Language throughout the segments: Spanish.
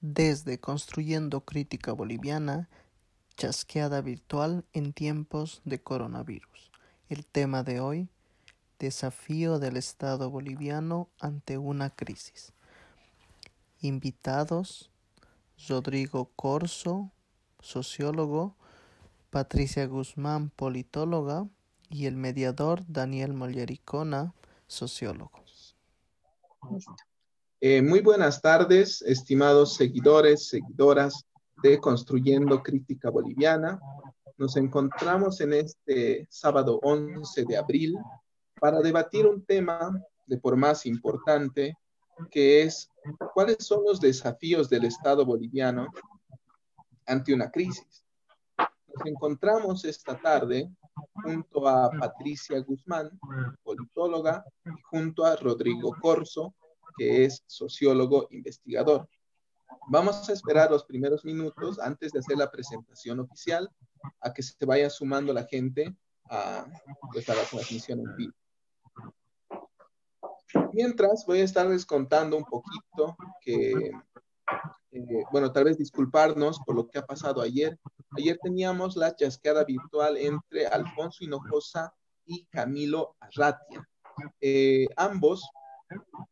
desde Construyendo Crítica Boliviana, chasqueada virtual en tiempos de coronavirus. El tema de hoy, desafío del Estado boliviano ante una crisis. Invitados, Rodrigo Corso, sociólogo, Patricia Guzmán, politóloga, y el mediador Daniel Mollericona, sociólogo. Eh, muy buenas tardes, estimados seguidores, seguidoras de Construyendo Crítica Boliviana. Nos encontramos en este sábado 11 de abril para debatir un tema de por más importante, que es cuáles son los desafíos del Estado boliviano ante una crisis. Nos encontramos esta tarde junto a Patricia Guzmán, politóloga, y junto a Rodrigo Corso, que es sociólogo investigador. Vamos a esperar los primeros minutos antes de hacer la presentación oficial a que se vaya sumando la gente a, pues, a la transmisión en vivo. Mientras voy a estarles contando un poquito que, eh, bueno, tal vez disculparnos por lo que ha pasado ayer. Ayer teníamos la chasqueada virtual entre Alfonso Hinojosa y Camilo Arratia. Eh, ambos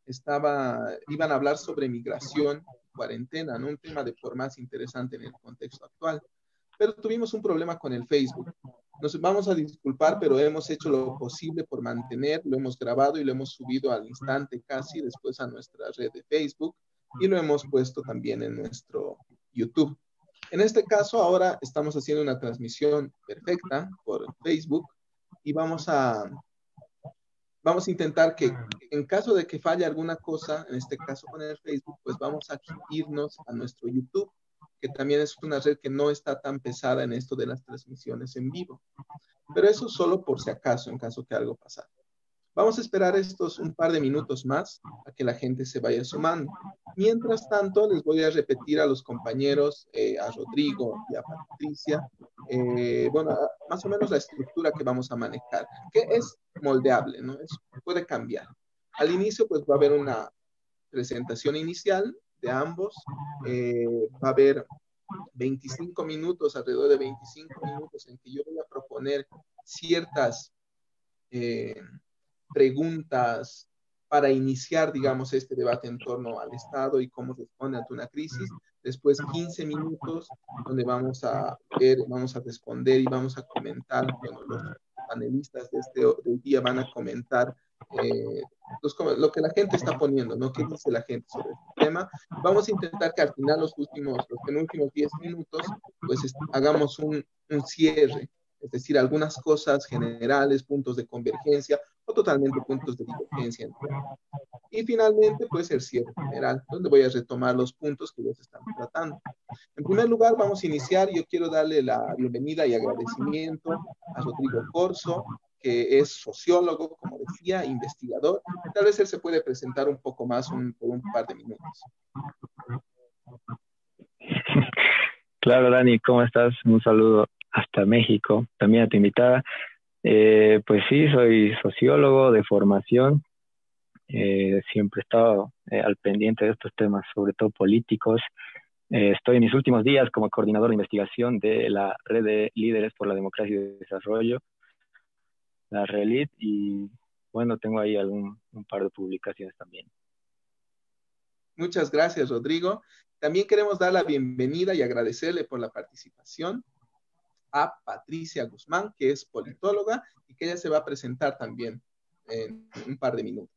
estaba, iban a hablar sobre migración, cuarentena, ¿no? un tema de por más interesante en el contexto actual. Pero tuvimos un problema con el Facebook. Nos vamos a disculpar, pero hemos hecho lo posible por mantener, lo hemos grabado y lo hemos subido al instante casi después a nuestra red de Facebook y lo hemos puesto también en nuestro YouTube. En este caso, ahora estamos haciendo una transmisión perfecta por Facebook y vamos a vamos a intentar que en caso de que falle alguna cosa, en este caso con el Facebook, pues vamos a irnos a nuestro YouTube, que también es una red que no está tan pesada en esto de las transmisiones en vivo. Pero eso solo por si acaso, en caso que algo pasara. Vamos a esperar estos un par de minutos más a que la gente se vaya sumando. Mientras tanto, les voy a repetir a los compañeros, eh, a Rodrigo y a Patricia, eh, bueno, más o menos la estructura que vamos a manejar, que es moldeable, ¿no? Es, puede cambiar. Al inicio, pues va a haber una presentación inicial de ambos, eh, va a haber 25 minutos, alrededor de 25 minutos en que yo voy a proponer ciertas preguntas para iniciar, digamos, este debate en torno al Estado y cómo responde ante una crisis. Después 15 minutos donde vamos a ver, vamos a responder y vamos a comentar, bueno, los panelistas de este día van a comentar eh, lo que la gente está poniendo, ¿no? ¿Qué dice la gente sobre este tema? Vamos a intentar que al final, los últimos, los penúltimos 10 minutos, pues hagamos un, un cierre es decir, algunas cosas generales, puntos de convergencia o totalmente puntos de divergencia. Y finalmente, pues el cierre general, donde voy a retomar los puntos que ellos están tratando. En primer lugar, vamos a iniciar. Yo quiero darle la bienvenida y agradecimiento a Rodrigo Corso, que es sociólogo, como decía, investigador. Tal vez él se puede presentar un poco más por un par de minutos. Claro, Dani, ¿cómo estás? Un saludo hasta México, también a tu invitada. Eh, pues sí, soy sociólogo de formación, eh, siempre he estado eh, al pendiente de estos temas, sobre todo políticos. estoy en mis últimos días como coordinador de investigación de la red de líderes por la democracia y el desarrollo, la RELIT, y bueno, tengo ahí algún un par de publicaciones también. Muchas gracias, Rodrigo. También queremos dar la bienvenida y agradecerle por la participación a Patricia Guzmán, que es politóloga y que ella se va a presentar también en un par de minutos.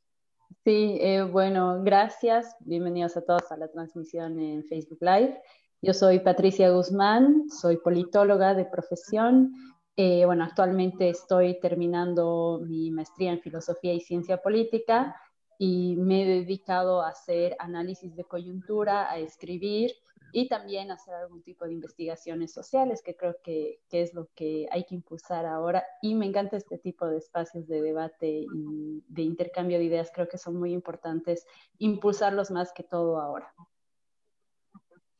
Sí, eh, bueno, gracias. Bienvenidos a todos a la transmisión en Facebook Live. Yo soy Patricia Guzmán, soy politóloga de profesión. Eh, bueno, actualmente estoy terminando mi maestría en filosofía y ciencia política y me he dedicado a hacer análisis de coyuntura, a escribir y también hacer algún tipo de investigaciones sociales, que creo que, que, es lo que hay que impulsar ahora. Y me encanta este tipo de espacios de debate y de intercambio de ideas, creo que son muy importantes impulsarlos más que todo ahora.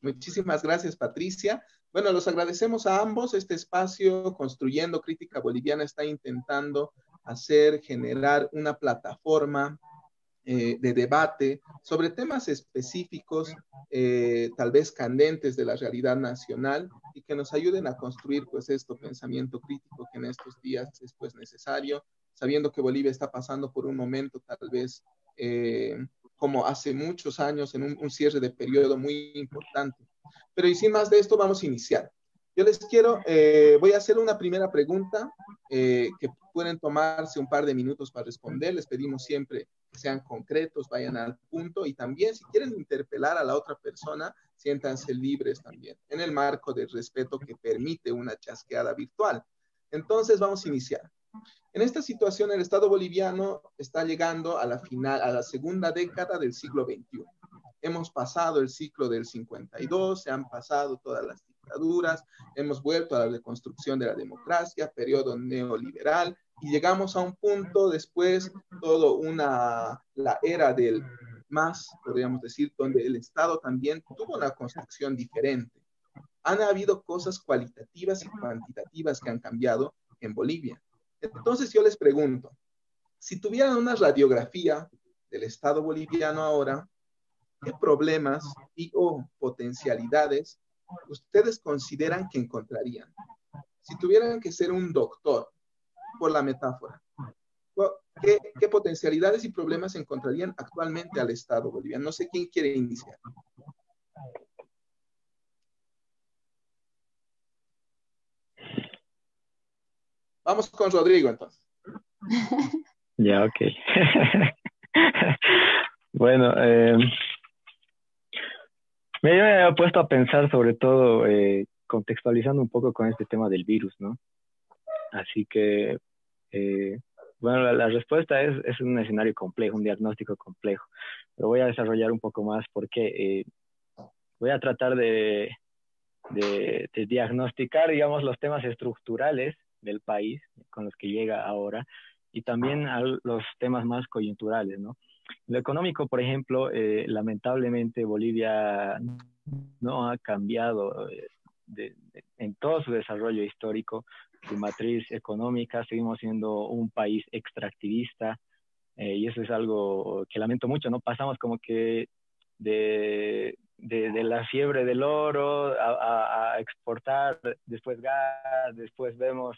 Muchísimas gracias, Patricia. Bueno, los agradecemos a ambos. Este espacio, Construyendo Crítica Boliviana, está intentando hacer, generar una plataforma eh, de debate sobre temas específicos, eh, tal vez candentes de la realidad nacional y que nos ayuden a construir pues este pensamiento crítico que en estos días es pues necesario, sabiendo que Bolivia está pasando por un momento tal vez eh, como hace muchos años en un, cierre de periodo muy importante. Pero y sin más de esto vamos a iniciar. Yo les quiero, voy a hacer una primera pregunta que pueden tomarse un par de minutos para responder. Les pedimos siempre sean concretos, vayan al punto y también si quieren interpelar a la otra persona, siéntanse libres también, en el marco del respeto que permite una chasqueada virtual. Entonces vamos a iniciar. En esta situación, el Estado boliviano está llegando a la final, a la segunda década del siglo XXI. Hemos pasado el ciclo del 52, se han pasado todas las dictaduras, hemos vuelto a la reconstrucción de la democracia, periodo neoliberal, y llegamos a un punto después, todo una, la era del más, podríamos decir, donde el Estado también tuvo una construcción diferente. Han habido cosas cualitativas y cuantitativas que han cambiado en Bolivia. Entonces yo les pregunto, si tuvieran una radiografía del Estado boliviano ahora, ¿qué problemas y o potencialidades ustedes consideran que encontrarían? Si tuvieran que ser un doctor por la metáfora. ¿Qué, potencialidades y problemas encontrarían actualmente al Estado boliviano? No sé quién quiere iniciar. Vamos con Rodrigo entonces. Ya, ok. bueno, eh, me he puesto a pensar sobre todo, eh, contextualizando un poco con este tema del virus, ¿no? Así que eh, bueno, la, respuesta es, es, un escenario complejo, un diagnóstico complejo, pero voy a desarrollar un poco más porque eh, voy a tratar de, de, diagnosticar, digamos, los temas estructurales del país con los que llega ahora y también los temas más coyunturales, ¿no? Lo económico, por ejemplo, eh, lamentablemente Bolivia no ha cambiado en todo su desarrollo histórico su matriz económica, seguimos siendo un país extractivista eh, y eso es algo que lamento mucho, ¿no? Pasamos como que de, de, la fiebre del oro a, exportar después gas, después vemos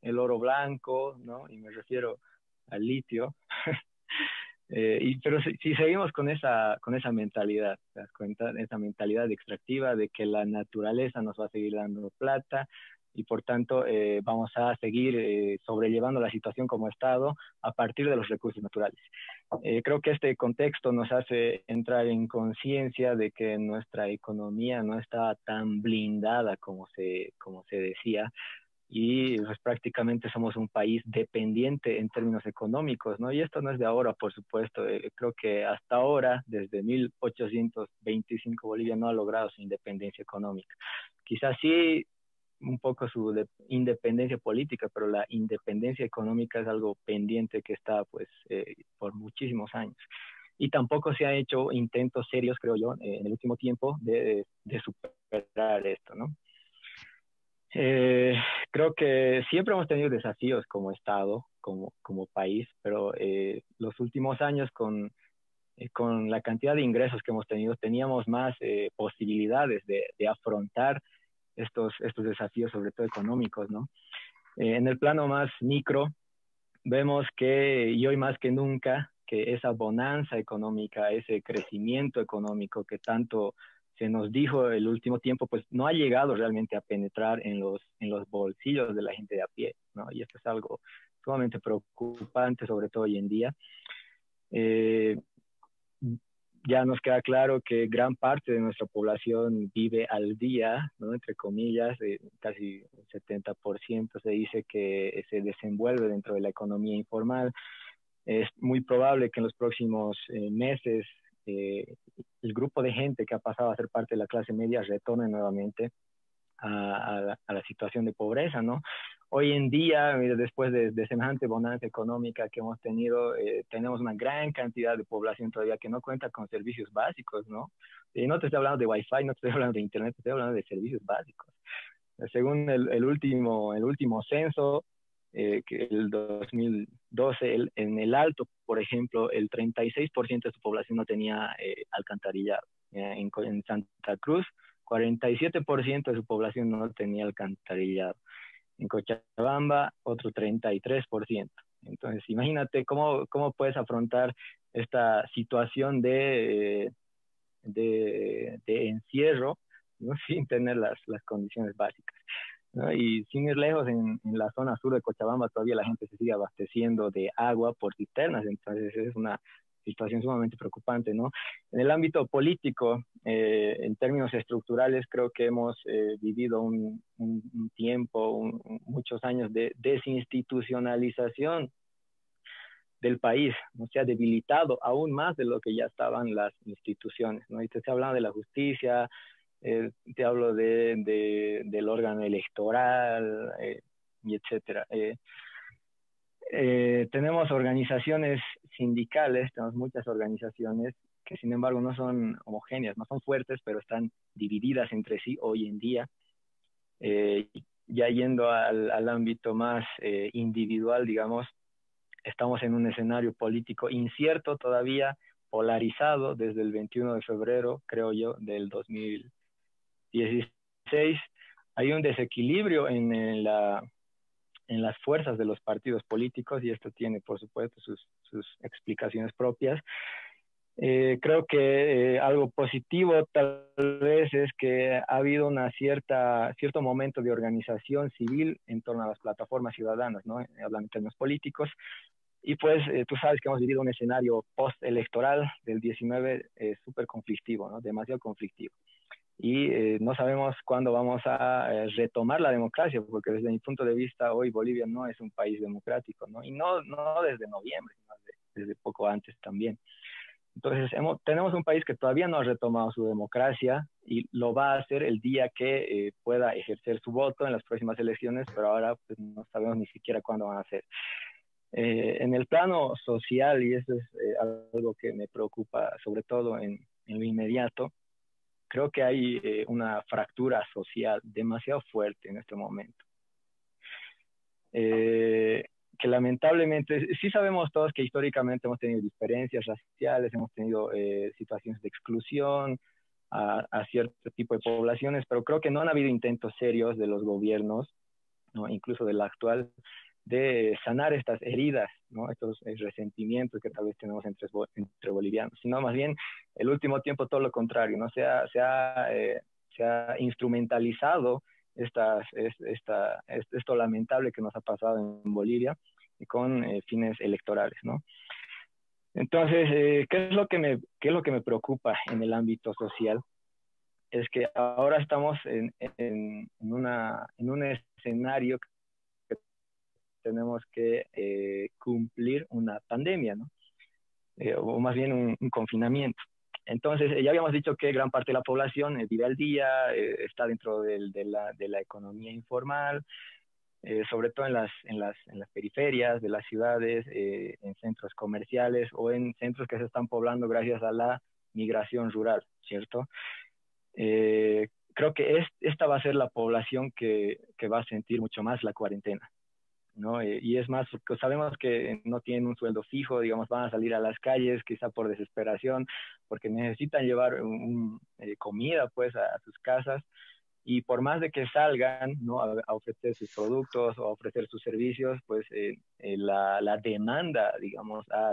el oro blanco, ¿no? Y me refiero al litio. Eh, y, pero si, seguimos con esa, con esa mentalidad, ¿te das? Esa mentalidad extractiva de que la naturaleza nos va a seguir dando plata, y por tanto eh, vamos a seguir eh, sobrellevando la situación como Estado a partir de los recursos naturales. Eh, creo que este contexto nos hace entrar en conciencia de que nuestra economía no está tan blindada como se, como se decía y pues, prácticamente somos un país dependiente en términos económicos, ¿no? Y esto no es de ahora, por supuesto. creo que hasta ahora, desde 1825, Bolivia no ha logrado su independencia económica. Quizás sí un poco su independencia política, pero la independencia económica es algo pendiente que está pues eh, por muchísimos años. Y tampoco se ha hecho intentos serios, creo yo, en el último tiempo de, de superar esto, ¿no? Eh, creo que siempre hemos tenido desafíos como Estado, como, como país, pero eh, los últimos años con, con la cantidad de ingresos que hemos tenido, teníamos más posibilidades de, de afrontar estos, estos desafíos, sobre todo económicos, ¿no? Eh, en el plano más micro, vemos que, y hoy más que nunca, que esa bonanza económica, ese crecimiento económico que tanto se nos dijo el último tiempo, pues no ha llegado realmente a penetrar en los, en los bolsillos de la gente de a pie, ¿no? Y esto es algo sumamente preocupante, sobre todo hoy en día. Eh, ya nos queda claro que gran parte de nuestra población vive al día, ¿no? entre comillas, eh, casi el 70% se dice que se desenvuelve dentro de la economía informal. Es muy probable que en los próximos eh, meses eh, el grupo de gente que ha pasado a ser parte de la clase media retorne nuevamente a, la, a la, situación de pobreza, ¿no? Hoy en día, después de, semejante bonanza económica que hemos tenido, eh, tenemos una gran cantidad de población todavía que no cuenta con servicios básicos, ¿no? Y no te estoy hablando de Wi-Fi, no te estoy hablando de Internet, te estoy hablando de servicios básicos. Según el, último, el último censo, eh, que el 2012 en el Alto, por ejemplo, el 36% de su población no tenía eh, alcantarillado. En, en, Santa Cruz, 47% de su población no tenía alcantarillado. En Cochabamba, otro 33%. Entonces, imagínate cómo, cómo puedes afrontar esta situación de, de, encierro sin tener las, las condiciones básicas. Y sin ir lejos, en, en, la zona sur de Cochabamba todavía la gente se sigue abasteciendo de agua por cisternas, entonces es una situación sumamente preocupante, ¿no? En el ámbito político, eh, en términos estructurales, creo que hemos eh, vivido un, un, tiempo, muchos años de desinstitucionalización del país, ¿no? se ha debilitado aún más de lo que ya estaban las instituciones, ¿no? Y te estoy hablando de la justicia, eh, te hablo de, de, del órgano electoral, y etcétera. Eh, tenemos organizaciones sindicales, tenemos muchas organizaciones que sin embargo no son homogéneas, no son fuertes, pero están divididas entre sí hoy en día. Eh, ya yendo al, al ámbito más eh, individual, digamos, estamos en un escenario político incierto todavía, polarizado desde el 21 de febrero, creo yo, del 2016. Hay un desequilibrio en la en las fuerzas de los partidos políticos y esto tiene, por supuesto, sus, sus explicaciones propias. Eh, creo que eh, algo positivo tal vez es que ha habido una cierta, cierto momento de organización civil en torno a las plataformas ciudadanas, ¿no? hablando en términos políticos. Y pues eh, tú sabes que hemos vivido un escenario post-electoral del 19 súper conflictivo, ¿no? demasiado conflictivo y eh, no sabemos cuándo vamos a eh, retomar la democracia, porque desde mi punto de vista hoy Bolivia no es un país democrático, ¿no? Y no, no desde noviembre, sino desde, poco antes también. Entonces, hemos, tenemos un país que todavía no ha retomado su democracia y lo va a hacer el día que eh, pueda ejercer su voto en las próximas elecciones, pero ahora pues, no sabemos ni siquiera cuándo van a ser. en el plano social, y eso es algo que me preocupa sobre todo en, en lo inmediato, creo que hay eh, una fractura social demasiado fuerte en este momento. Eh, que lamentablemente, sí sabemos todos que históricamente hemos tenido diferencias raciales, hemos tenido eh, situaciones de exclusión a, a, cierto tipo de poblaciones, pero creo que no han habido intentos serios de los gobiernos, ¿no? incluso del actual, de sanar estas heridas, ¿no? estos eh, resentimientos que tal vez tenemos entre, entre bolivianos, sino más bien el último tiempo todo lo contrario, ¿no? se, ha, se, ha, eh, se ha instrumentalizado estas, esta, esto lamentable que nos ha pasado en Bolivia con eh, fines electorales. ¿no? Entonces, ¿qué, es lo que me, ¿qué es lo que me preocupa en el ámbito social? Es que ahora estamos en, en, en, una, en un escenario tenemos que eh, cumplir una pandemia, ¿no? Eh, o más bien un, confinamiento. Entonces, ya habíamos dicho que gran parte de la población vive al día, eh, está dentro de, la, economía informal, sobre todo en las, en, las, periferias de las ciudades, en centros comerciales o en centros que se están poblando gracias a la migración rural, ¿cierto? creo que es, esta va a ser la población que va a sentir mucho más la cuarentena. ¿No? Eh, y es más, sabemos que no tienen un sueldo fijo, digamos, van a salir a las calles quizá por desesperación, porque necesitan llevar un, eh, comida pues a, sus casas y por más de que salgan ¿no? a, ofrecer sus productos o a ofrecer sus servicios, pues eh, la, la, demanda, digamos, ha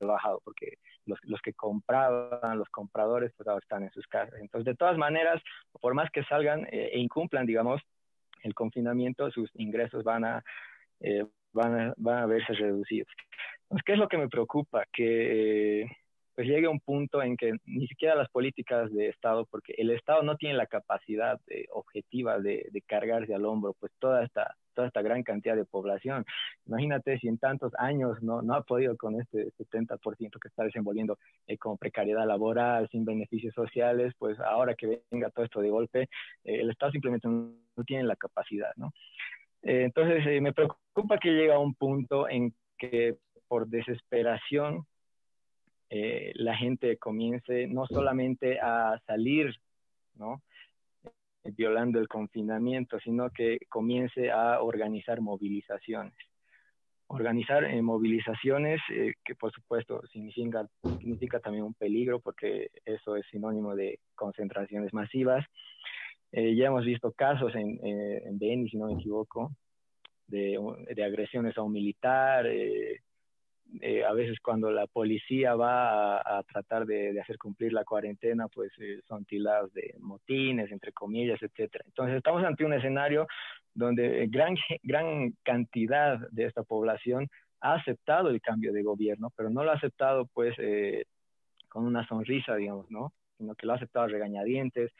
rebajado, porque los, los, que compraban, los compradores, pues ahora están en sus casas. Entonces, de todas maneras, por más que salgan e incumplan, digamos, el confinamiento, sus ingresos van a eh, van, a, van a verse reducidos. Entonces, ¿qué es lo que me preocupa? Que pues llegue un punto en que ni siquiera las políticas de Estado, porque el Estado no tiene la capacidad objetiva de, de, cargarse al hombro, pues toda esta, toda esta gran cantidad de población. Imagínate si en tantos años no, no ha podido con este 70% que está desenvolviendo eh, con precariedad laboral, sin beneficios sociales, pues ahora que venga todo esto de golpe, eh, el Estado simplemente no, no tiene la capacidad, ¿no? Eh, entonces, eh, me preocupa que llegue a un punto en que por desesperación eh, la gente comience no solamente a salir, ¿no? violando el confinamiento, sino que comience a organizar movilizaciones. organizar movilizaciones que por supuesto significa también un peligro porque eso es sinónimo de concentraciones masivas. Eh, ya hemos visto casos en, en Beni, si no me equivoco, de, de agresiones a un militar, eh, a veces cuando la policía va a, tratar de, hacer cumplir la cuarentena, pues eh, son tildados de motines, entre comillas, etcétera. Entonces estamos ante un escenario donde gran, gran cantidad de esta población ha aceptado el cambio de gobierno, pero no lo ha aceptado pues eh, con una sonrisa, digamos, ¿no? Sino que lo ha aceptado a regañadientes,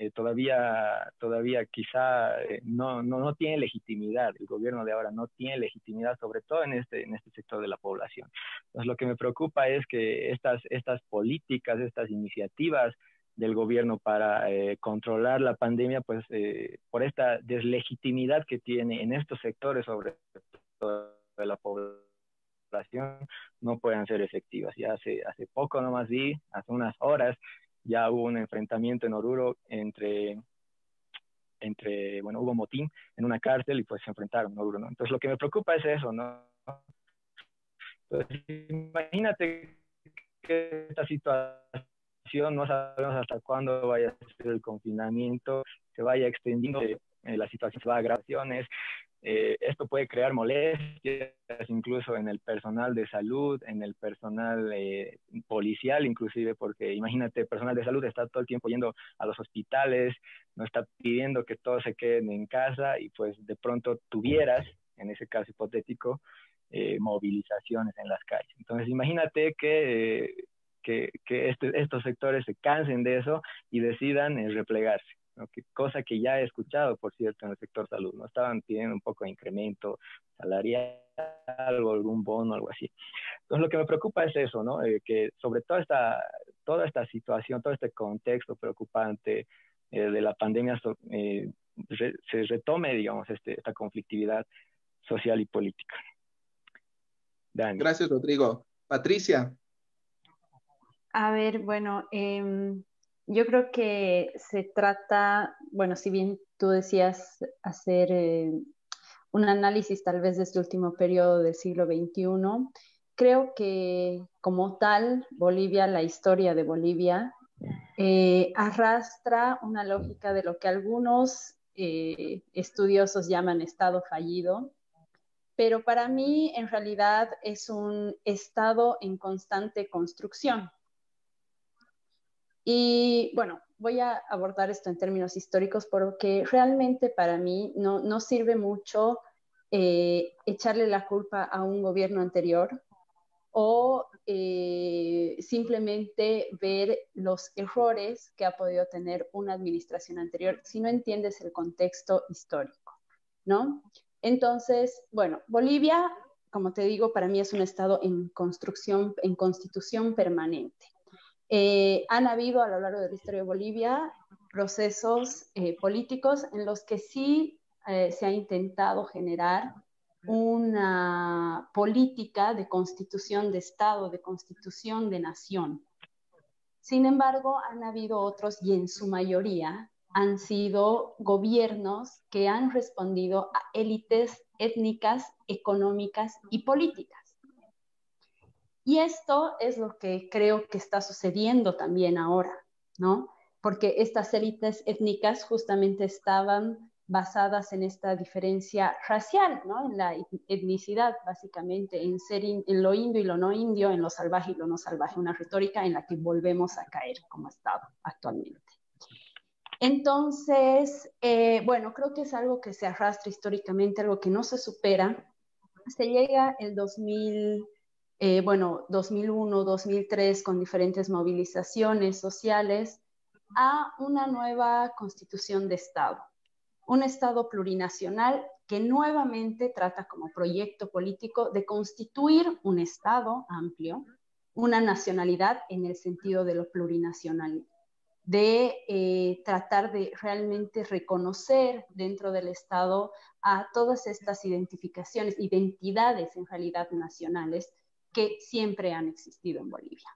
eh, todavía, todavía quizá eh, no, no, no, tiene legitimidad, el gobierno de ahora no tiene legitimidad, sobre todo en este, en este sector de la población. Entonces, lo que me preocupa es que estas, estas políticas, estas iniciativas del gobierno para eh, controlar la pandemia, pues por esta deslegitimidad que tiene en estos sectores, sobre todo de la población, no puedan ser efectivas. Ya hace, hace poco nomás vi, hace unas horas, ya hubo un enfrentamiento en Oruro entre, entre, bueno, hubo motín en una cárcel y pues se enfrentaron en Oruro, ¿no? Entonces lo que me preocupa es eso, ¿no? Entonces, imagínate que esta situación, no sabemos hasta cuándo vaya a ser el confinamiento, se vaya extendiendo, eh, la situación se va a agravaciones, eh, esto puede crear molestias incluso en el personal de salud, en el personal eh, policial inclusive, porque imagínate, personal de salud está todo el tiempo yendo a los hospitales, no está pidiendo que todos se queden en casa y pues de pronto tuvieras, en ese caso hipotético, eh, movilizaciones en las calles. Entonces imagínate que, que, que este, estos sectores se cansen de eso y decidan replegarse cosa que ya he escuchado, por cierto, en el sector salud, ¿no? Estaban pidiendo un poco de incremento salarial o algún bono, algo así. Entonces, lo que me preocupa es eso, ¿no? Eh, que sobre toda esta, toda esta situación, todo este contexto preocupante eh, de la pandemia, eh, se retome, digamos, este, esta conflictividad social y política. Gracias, Rodrigo. Patricia. A ver, bueno, em, yo creo que se trata, bueno, si bien tú decías hacer eh, un análisis tal vez de este último periodo del siglo XXI, creo que como tal, Bolivia, la historia de Bolivia, eh, arrastra una lógica de lo que algunos eh, estudiosos llaman Estado fallido, pero para mí en realidad es un Estado en constante construcción. Y bueno, voy a abordar esto en términos históricos porque realmente para mí no, no sirve mucho eh, echarle la culpa a un gobierno anterior o eh, simplemente ver los errores que ha podido tener una administración anterior si no entiendes el contexto histórico, ¿no? Entonces, bueno, Bolivia, como te digo, para mí es un estado en construcción, en constitución permanente. Eh, han habido a lo largo de la historia de Bolivia procesos eh, políticos en los que sí eh, se ha intentado generar una política de constitución de Estado, de constitución de nación. Sin embargo, han habido otros y en su mayoría han sido gobiernos que han respondido a élites étnicas, económicas y políticas. Y esto es lo que creo que está sucediendo también ahora, ¿no? Porque estas élites étnicas justamente estaban basadas en esta diferencia racial, ¿no? En la etnicidad, básicamente, en ser lo indio y lo no indio, en lo salvaje y lo no salvaje, una retórica en la que volvemos a caer como Estado actualmente. Entonces, eh, bueno, creo que es algo que se arrastra históricamente, algo que no se supera. Se llega el 2000 eh, bueno, 2001, 2003, con diferentes movilizaciones sociales, a una nueva constitución de Estado, un Estado plurinacional que nuevamente trata como proyecto político de constituir un Estado amplio, una nacionalidad en el sentido de lo plurinacional, de eh, tratar de realmente reconocer dentro del Estado a todas estas identificaciones, identidades en realidad nacionales que siempre han existido en Bolivia.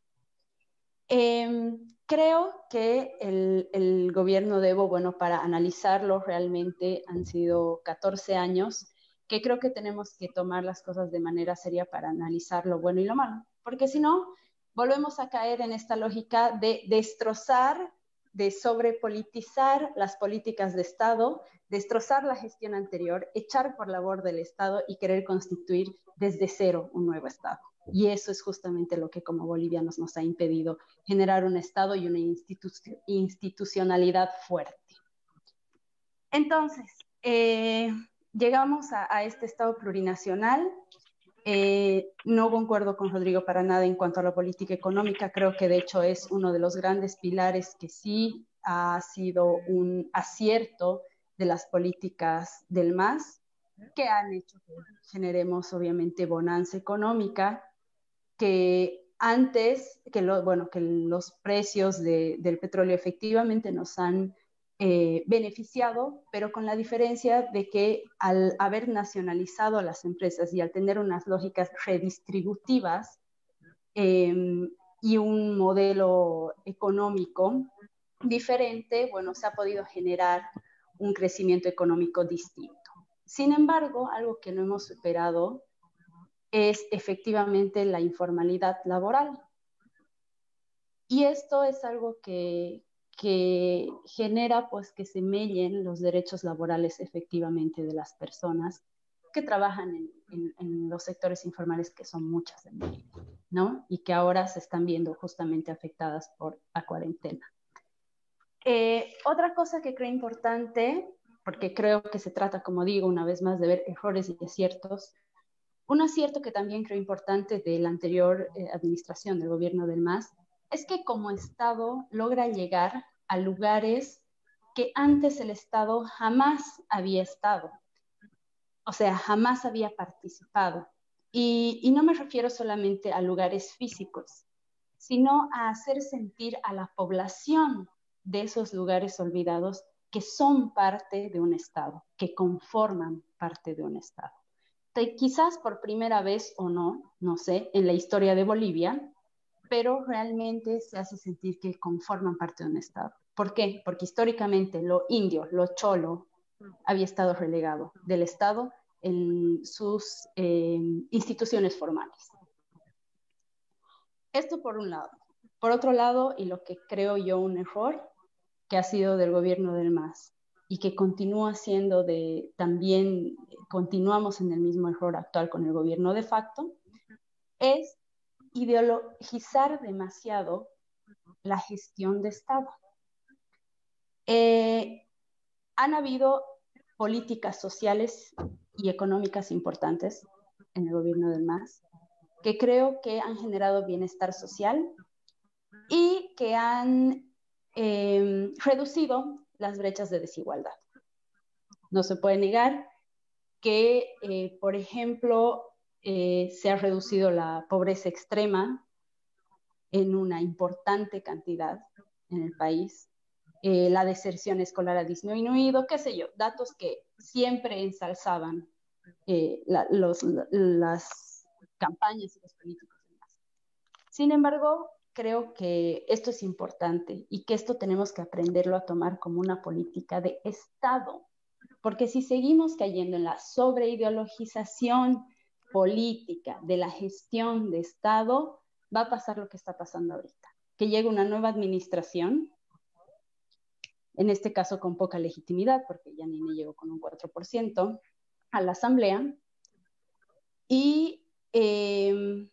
Em, creo que el, gobierno de Evo, bueno, para analizarlo realmente han sido 14 años que creo que tenemos que tomar las cosas de manera seria para analizar lo bueno y lo malo, porque si no, volvemos a caer en esta lógica de destrozar, de sobrepolitizar las políticas de Estado, destrozar la gestión anterior, echar por labor del Estado y querer constituir desde cero un nuevo Estado. Y eso es justamente lo que como bolivianos nos ha impedido generar un Estado y una institucionalidad fuerte. Entonces, eh, llegamos a, este Estado plurinacional. Eh, no concuerdo con Rodrigo para nada en cuanto a la política económica. Creo que de hecho es uno de los grandes pilares que sí ha sido un acierto de las políticas del MAS, que han hecho que generemos obviamente bonanza económica, que antes que, lo, bueno, que los precios del petróleo efectivamente nos han eh, beneficiado, pero con la diferencia de que al haber nacionalizado las empresas y al tener unas lógicas redistributivas em, y un modelo económico diferente, bueno, se ha podido generar un crecimiento económico distinto. Sin embargo, algo que no hemos superado es efectivamente la informalidad laboral. Y esto es algo que, que genera pues que se mellen los derechos laborales efectivamente de las personas que trabajan en, los sectores informales que son muchas en México, ¿no? Y que ahora se están viendo justamente afectadas por la cuarentena. Eh, otra cosa que creo importante, porque creo que se trata, como digo, una vez más de ver errores y aciertos, un acierto que también creo importante de la anterior eh, administración del gobierno del MAS es que como Estado logra llegar a lugares que antes el Estado jamás había estado, o sea, jamás había participado. Y, no me refiero solamente a lugares físicos, sino a hacer sentir a la población de esos lugares olvidados que son parte de un Estado, que conforman parte de un Estado. Quizás por primera vez o no, no sé, en la historia de Bolivia, pero realmente se hace sentir que conforman parte de un Estado. ¿Por qué? Porque históricamente lo indio, lo cholo, había estado relegado del Estado en sus eh, instituciones formales. Esto por un lado. Por otro lado, y lo que creo yo un error, que ha sido del gobierno del MAS y que continúa siendo de, también continuamos en el mismo error actual con el gobierno de facto, es ideologizar demasiado la gestión de Estado. Eh, han habido políticas sociales y económicas importantes en el gobierno del MAS que creo que han generado bienestar social y que han em, reducido las brechas de desigualdad. No se puede negar que, eh, por ejemplo, eh, se ha reducido la pobreza extrema en una importante cantidad en el país. Eh, la deserción escolar ha disminuido, qué sé yo, datos que siempre ensalzaban eh, las campañas y los políticos. Sin embargo, creo que esto es importante y que esto tenemos que aprenderlo a tomar como una política de Estado, porque si seguimos cayendo en la sobreideologización política, de la gestión de Estado, va a pasar lo que está pasando ahorita, que llegue una nueva administración, en este caso con poca legitimidad, porque ya ni me llegó con un 4%, a la Asamblea, y em,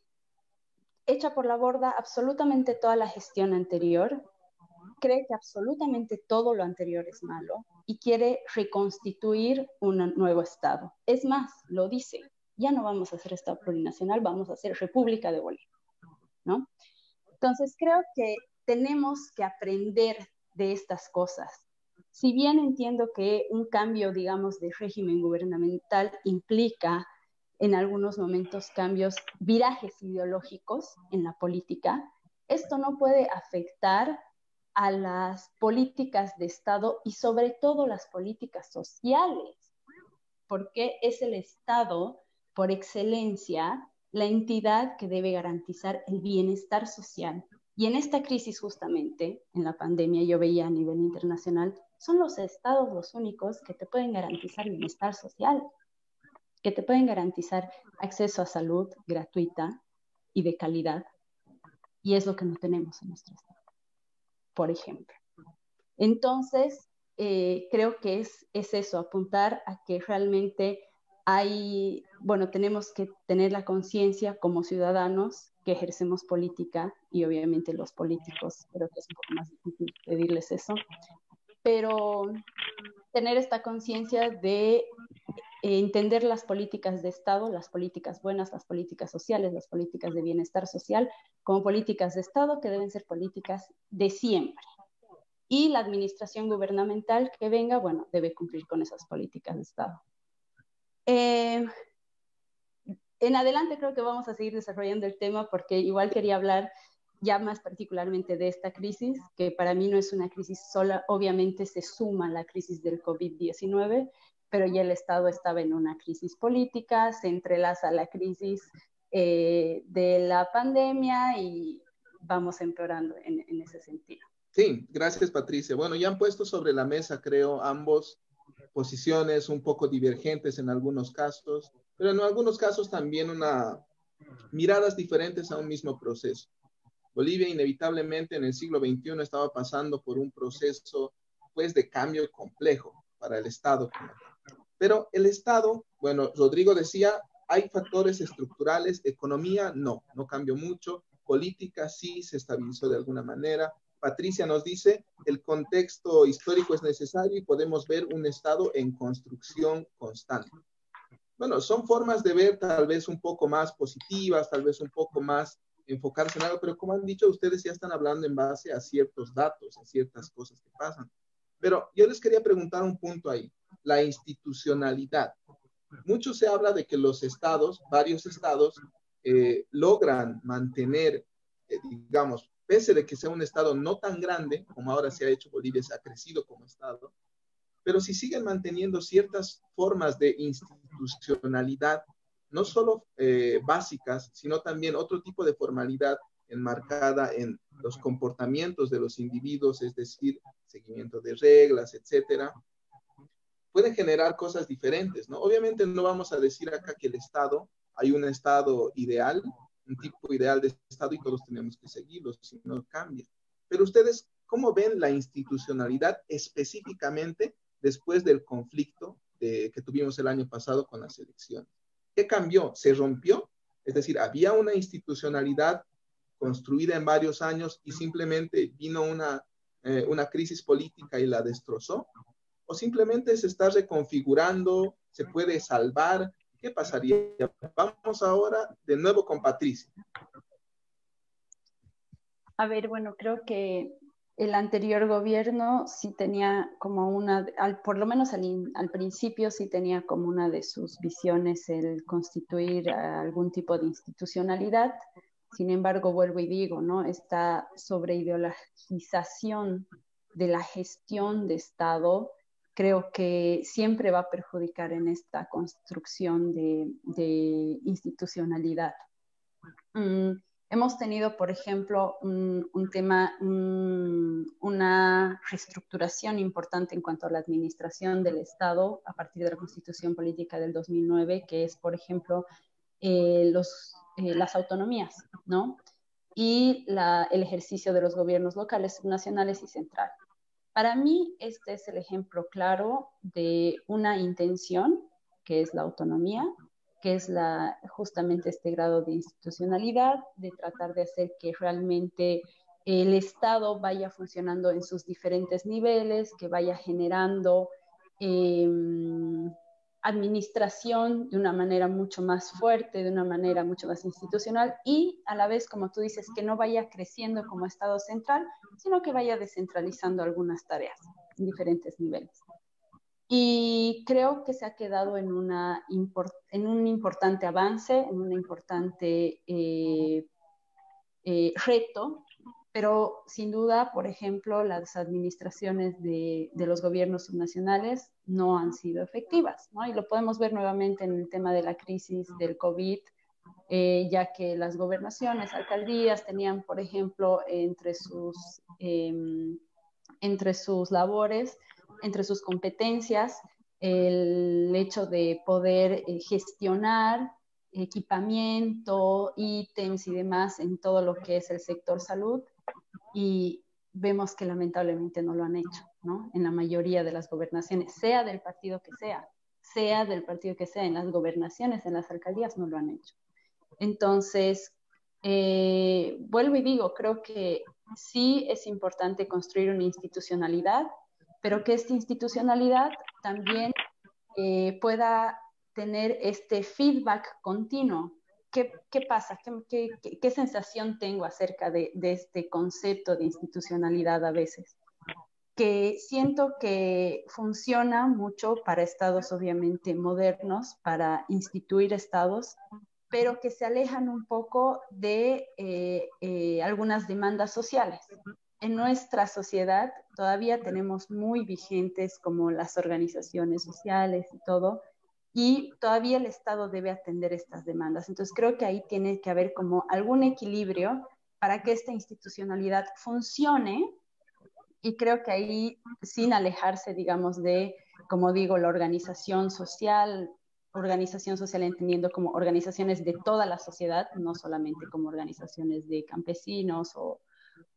echa por la borda absolutamente toda la gestión anterior, cree que absolutamente todo lo anterior es malo y quiere reconstituir un nuevo Estado. Es más, lo dice, ya no vamos a hacer Estado plurinacional, vamos a hacer República de Bolivia, ¿no? Entonces creo que tenemos que aprender de estas cosas. Si bien entiendo que un cambio, digamos, de régimen gubernamental implica en algunos momentos cambios, virajes ideológicos en la política, esto no puede afectar a las políticas de Estado y sobre todo las políticas sociales, porque es el Estado por excelencia la entidad que debe garantizar el bienestar social. Y en esta crisis justamente, en la pandemia, yo veía a nivel internacional, son los estados los únicos que te pueden garantizar bienestar social. Que te pueden garantizar acceso a salud gratuita y de calidad. Y es lo que no tenemos en nuestro estado, por ejemplo. Entonces, eh, creo que es, es eso, apuntar a que realmente hay, bueno, tenemos que tener la conciencia como ciudadanos que ejercemos política y obviamente los políticos, creo que es un poco más difícil pedirles eso, pero tener esta conciencia de entender las políticas de Estado, las políticas buenas, las políticas sociales, las políticas de bienestar social, como políticas de Estado que deben ser políticas de siempre, y la administración gubernamental que venga, bueno, debe cumplir con esas políticas de Estado. Eh, en adelante creo que vamos a seguir desarrollando el tema porque igual quería hablar ya más particularmente de esta crisis, que para mí no es una crisis sola, obviamente se suma la crisis del COVID-19, pero ya el Estado estaba en una crisis política, se entrelaza la crisis eh, de la pandemia y vamos empeorando en, en ese sentido. Sí, gracias Patricia. Bueno, ya han puesto sobre la mesa, creo, ambos posiciones un poco divergentes en algunos casos, pero en algunos casos también una miradas diferentes a un mismo proceso. Bolivia inevitablemente en el siglo XXI estaba pasando por un proceso pues de cambio complejo para el Estado. Pero el Estado, bueno, Rodrigo decía, hay factores estructurales, economía no, no cambió mucho, política sí se estabilizó de alguna manera, Patricia nos dice, el contexto histórico es necesario y podemos ver un Estado en construcción constante. Bueno, son formas de ver tal vez un poco más positivas, tal vez un poco más enfocarse en algo, pero como han dicho, ustedes ya están hablando en base a ciertos datos, a ciertas cosas que pasan. Pero yo les quería preguntar un punto ahí, la institucionalidad. Mucho se habla de que los estados, varios estados, eh, logran mantener, eh, digamos, pese de que sea un Estado no tan grande como ahora se ha hecho Bolivia, se ha crecido como Estado, pero si siguen manteniendo ciertas formas de institucionalidad, no solo eh, básicas, sino también otro tipo de formalidad enmarcada en los comportamientos de los individuos, es decir, seguimiento de reglas, etcétera, pueden generar cosas diferentes, ¿no? Obviamente no vamos a decir acá que el Estado, hay un Estado ideal, un tipo ideal de Estado y todos tenemos que seguirlo, si no cambia. Pero ustedes, ¿cómo ven la institucionalidad específicamente después del conflicto que tuvimos el año pasado con las elecciones? ¿Qué cambió? ¿Se rompió? Es decir, había una institucionalidad construida en varios años y simplemente vino una, eh, una crisis política y la destrozó. ¿O simplemente se está reconfigurando, se puede salvar? ¿Qué pasaría? Vamos ahora de nuevo con Patricia. A ver, bueno, creo que el anterior gobierno sí tenía como una, por lo menos al, principio sí tenía como una de sus visiones el constituir algún tipo de institucionalidad. Sin embargo, vuelvo y digo, ¿no? Esta sobreideologización de la gestión de Estado creo que siempre va a perjudicar en esta construcción de, institucionalidad. Mm, hemos tenido, por ejemplo, un, tema, una reestructuración importante en cuanto a la administración del Estado a partir de la Constitución Política del 2009, que es, por ejemplo, eh, los, eh, las autonomías, ¿no? Y el ejercicio de los gobiernos locales, nacionales y centrales. Para mí, este es el ejemplo claro de una intención, que es la autonomía, que es la, justamente este grado de institucionalidad, de tratar de hacer que realmente el Estado vaya funcionando en sus diferentes niveles, que vaya generando em, administración de una manera mucho más fuerte, de una manera mucho más institucional y a la vez, como tú dices, que no vaya creciendo como Estado central, sino que vaya descentralizando algunas tareas en diferentes niveles. Y creo que se ha quedado en, una en un importante avance, en un importante eh, eh, reto pero sin duda, por ejemplo, las administraciones de, los gobiernos subnacionales no han sido efectivas, ¿no? Y lo podemos ver nuevamente en el tema de la crisis del COVID, eh, ya que las gobernaciones, alcaldías tenían, por ejemplo, entre sus, em, entre sus labores, entre sus competencias, el hecho de poder eh, gestionar equipamiento, ítems y demás en todo lo que es el sector salud y vemos que lamentablemente no lo han hecho, En la mayoría de las gobernaciones, sea del partido que sea, sea del partido que sea, en las gobernaciones, en las alcaldías no lo han hecho. Entonces, eh, vuelvo y digo, creo que sí es importante construir una institucionalidad, pero que esta institucionalidad también eh, pueda tener este feedback continuo. ¿Qué, qué pasa? ¿Qué, qué, sensación tengo acerca de, de este concepto de institucionalidad a veces? Que siento que funciona mucho para estados obviamente modernos, para instituir estados, pero que se alejan un poco de eh, eh, algunas demandas sociales. En nuestra sociedad todavía tenemos muy vigentes como las organizaciones sociales y todo, y todavía el Estado debe atender estas demandas. Entonces creo que ahí tiene que haber como algún equilibrio para que esta institucionalidad funcione y creo que ahí sin alejarse, digamos, de, como digo, la organización social, organización social entendiendo como organizaciones de toda la sociedad, no solamente como organizaciones de campesinos o,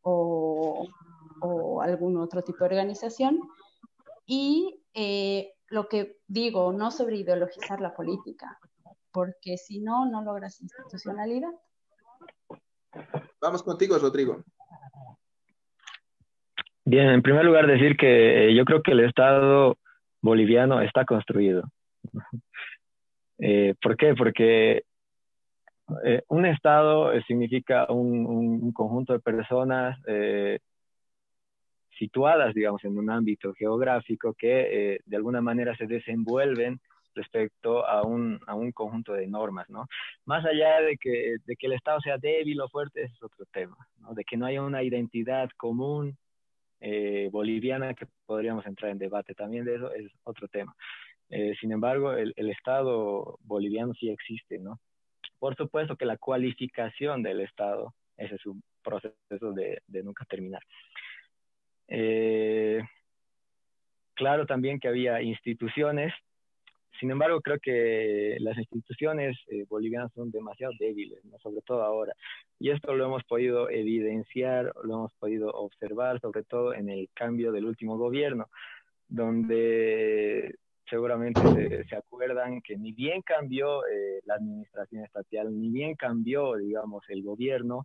o, algún otro tipo de organización. Y eh, lo que digo, no sobre ideologizar la política, porque si no, no logras institucionalidad. Vamos contigo, Rodrigo. Bien, en primer lugar decir que yo creo que el Estado boliviano está construido. Eh, ¿Por qué? Porque eh, un Estado eh, significa un, conjunto de personas situadas, digamos, en un ámbito geográfico que de alguna manera se desenvuelven respecto a un, a un conjunto de normas, ¿no? Más allá de que, de que el Estado sea débil o fuerte, es otro tema, ¿no? De que no haya una identidad común boliviana que podríamos entrar en debate también de eso, es otro tema. Eh, sin embargo, el, Estado boliviano sí existe, ¿no? Por supuesto que la cualificación del Estado, es un proceso de, nunca terminar. Eh, claro también que había instituciones, sin embargo creo que las instituciones eh, bolivianas son demasiado débiles, sobre todo ahora. Y esto lo hemos podido evidenciar, lo hemos podido observar, sobre todo en el cambio del último gobierno, donde seguramente se, acuerdan que ni bien cambió eh, la administración estatal, ni bien cambió, digamos, el gobierno,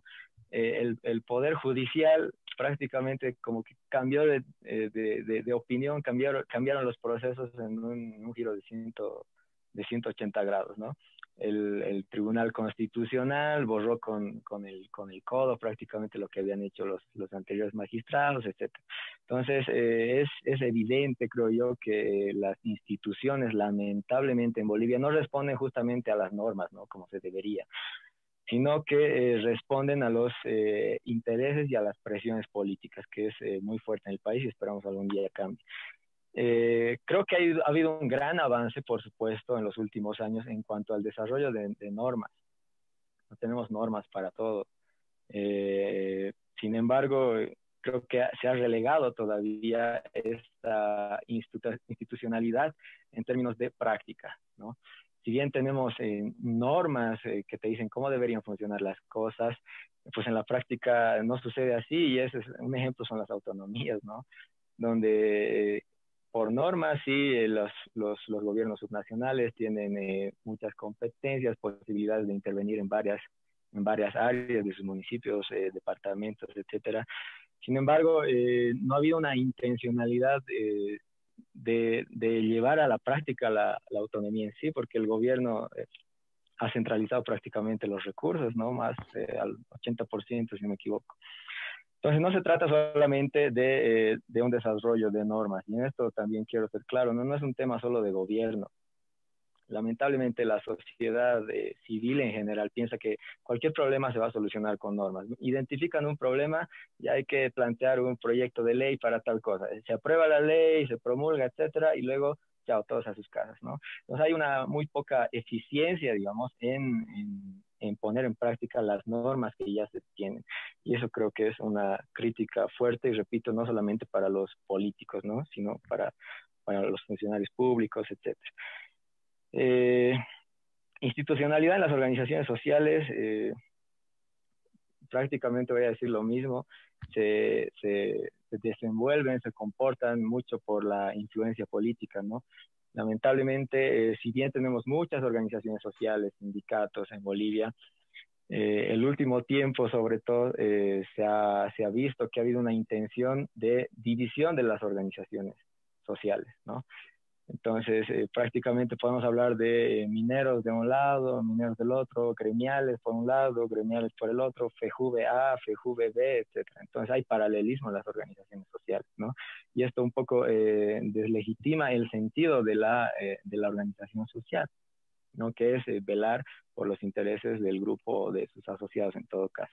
eh, el, poder judicial prácticamente como que cambió de, eh, opinión, cambiaron, cambiaron los procesos en un, giro de, ciento, de 180 grados, ¿no? el, Tribunal Constitucional borró con, con, el, con el codo prácticamente lo que habían hecho los, los anteriores magistrados, etc. Entonces, eh, es, es evidente, creo yo, que las instituciones, lamentablemente, en Bolivia no responden justamente a las normas, ¿no? Como se debería sino que eh, responden a los eh, intereses y a las presiones políticas, que es muy fuerte en el país y esperamos algún día cambie. Eh, creo que ha, habido un gran avance, por supuesto, en los últimos años en cuanto al desarrollo de, normas. No tenemos normas para todo. Eh, sin embargo, creo que se ha relegado todavía esta institucionalidad en términos de práctica, ¿no? Si bien tenemos eh, normas que te dicen cómo deberían funcionar las cosas, pues en la práctica no sucede así y ese es, un ejemplo son las autonomías, ¿no? Donde por norma, sí, eh, los, los, los, gobiernos subnacionales tienen eh, muchas competencias, posibilidades de intervenir en varias, en varias áreas de sus municipios, eh, departamentos, etcétera. Sin embargo, no ha habido una intencionalidad de, de, llevar a la práctica la, la, autonomía en sí, porque el gobierno ha centralizado prácticamente los recursos, ¿no? Más al 80%, si no me equivoco. Entonces, no se trata solamente de, eh, de, un desarrollo de normas, y en esto también quiero ser claro, no, no es un tema solo de gobierno. Lamentablemente la sociedad eh, civil en general piensa que cualquier problema se va a solucionar con normas. Identifican un problema y hay que plantear un proyecto de ley para tal cosa. Se aprueba la ley, se promulga, etcétera, y luego, chao, todos a sus casas, ¿no? Entonces hay una muy poca eficiencia, digamos, en, en poner en práctica las normas que ya se tienen. Y eso creo que es una crítica fuerte y repito, no solamente para los políticos, ¿no? sino para, para los funcionarios públicos, etc. Eh, institucionalidad en las organizaciones sociales, eh, prácticamente voy a decir lo mismo, se, se, desenvuelven, se comportan mucho por la influencia política, ¿no? Lamentablemente, si bien tenemos muchas organizaciones sociales, sindicatos en Bolivia, eh, el último tiempo, sobre todo, eh, se, ha, se, ha, visto que ha habido una intención de división de las organizaciones sociales, ¿no? Entonces, eh, prácticamente podemos hablar de mineros de un lado, mineros del otro, gremiales por un lado, gremiales por el otro, FEJUVE-A, FEJUVE-B, etc. Entonces, hay paralelismo en las organizaciones sociales, ¿no? Y esto un poco deslegitima el sentido de la, de la organización social. ¿no? que es eh, velar por los intereses del grupo de sus asociados en todo caso.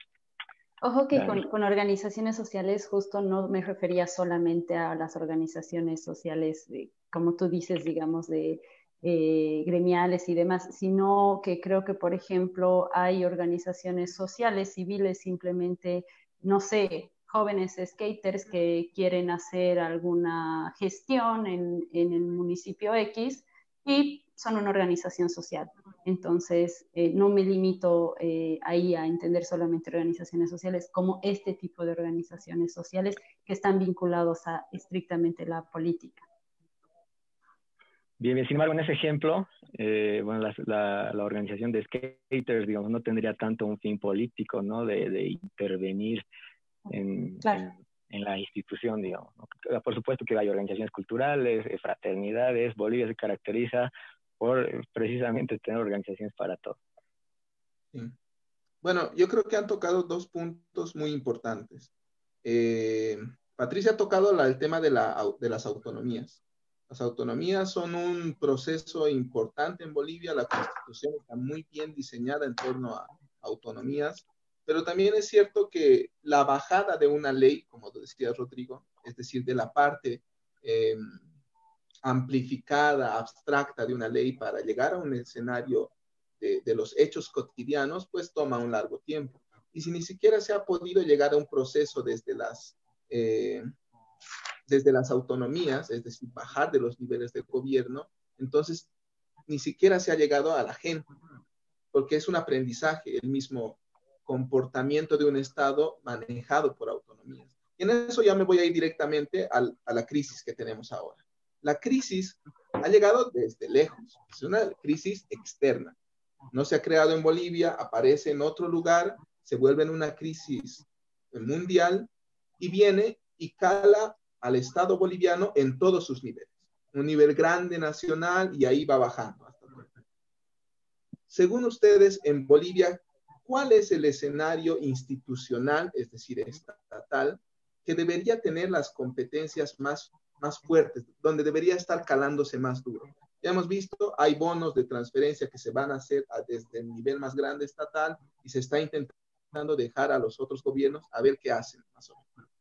Ojo que con, organizaciones sociales justo no me refería solamente a las organizaciones sociales, como tú dices, digamos, de eh, gremiales y demás, sino que creo que, por ejemplo, hay organizaciones sociales, civiles, simplemente, no sé, jóvenes skaters que quieren hacer alguna gestión en, en el municipio X y son una organización social. Entonces, eh, no me limito eh, ahí a entender solamente organizaciones sociales como este tipo de organizaciones sociales que están vinculados a estrictamente la política. Bien, sin embargo, en ese ejemplo, eh, bueno, la, la, organización de skaters, digamos, no tendría tanto un fin político, ¿no? De, de intervenir en, en, la institución, digamos. Por supuesto que hay organizaciones culturales, fraternidades. Bolivia se caracteriza por precisamente tener organizaciones para todo. Bueno, yo creo que han tocado dos puntos muy importantes. Eh, Patricia ha tocado el tema de, la, de las autonomías. Las autonomías son un proceso importante en Bolivia. La constitución está muy bien diseñada en torno a autonomías, pero también es cierto que la bajada de una ley, como decía Rodrigo, es decir, de la parte eh, amplificada, abstracta de una ley para llegar a un escenario de, los hechos cotidianos, pues toma un largo tiempo. Y si ni siquiera se ha podido llegar a un proceso desde las, eh, desde las autonomías, es decir, bajar de los niveles de gobierno, entonces ni siquiera se ha llegado a la gente, porque es un aprendizaje, el mismo comportamiento de un Estado manejado por autonomías. Y en eso ya me voy a ir directamente a la crisis que tenemos ahora. La crisis ha llegado desde lejos, es una crisis externa. No se ha creado en Bolivia, aparece en otro lugar, se vuelve en una crisis mundial y viene y cala al Estado boliviano en todos sus niveles. Un nivel grande nacional y ahí va bajando. Según ustedes, en Bolivia, ¿cuál es el escenario institucional, es decir, estatal, que debería tener las competencias más más fuertes, donde debería estar calándose más duro. Ya hemos visto, hay bonos de transferencia que se van a hacer desde el nivel más grande estatal y se está intentando dejar a los otros gobiernos a ver qué hacen, más o menos.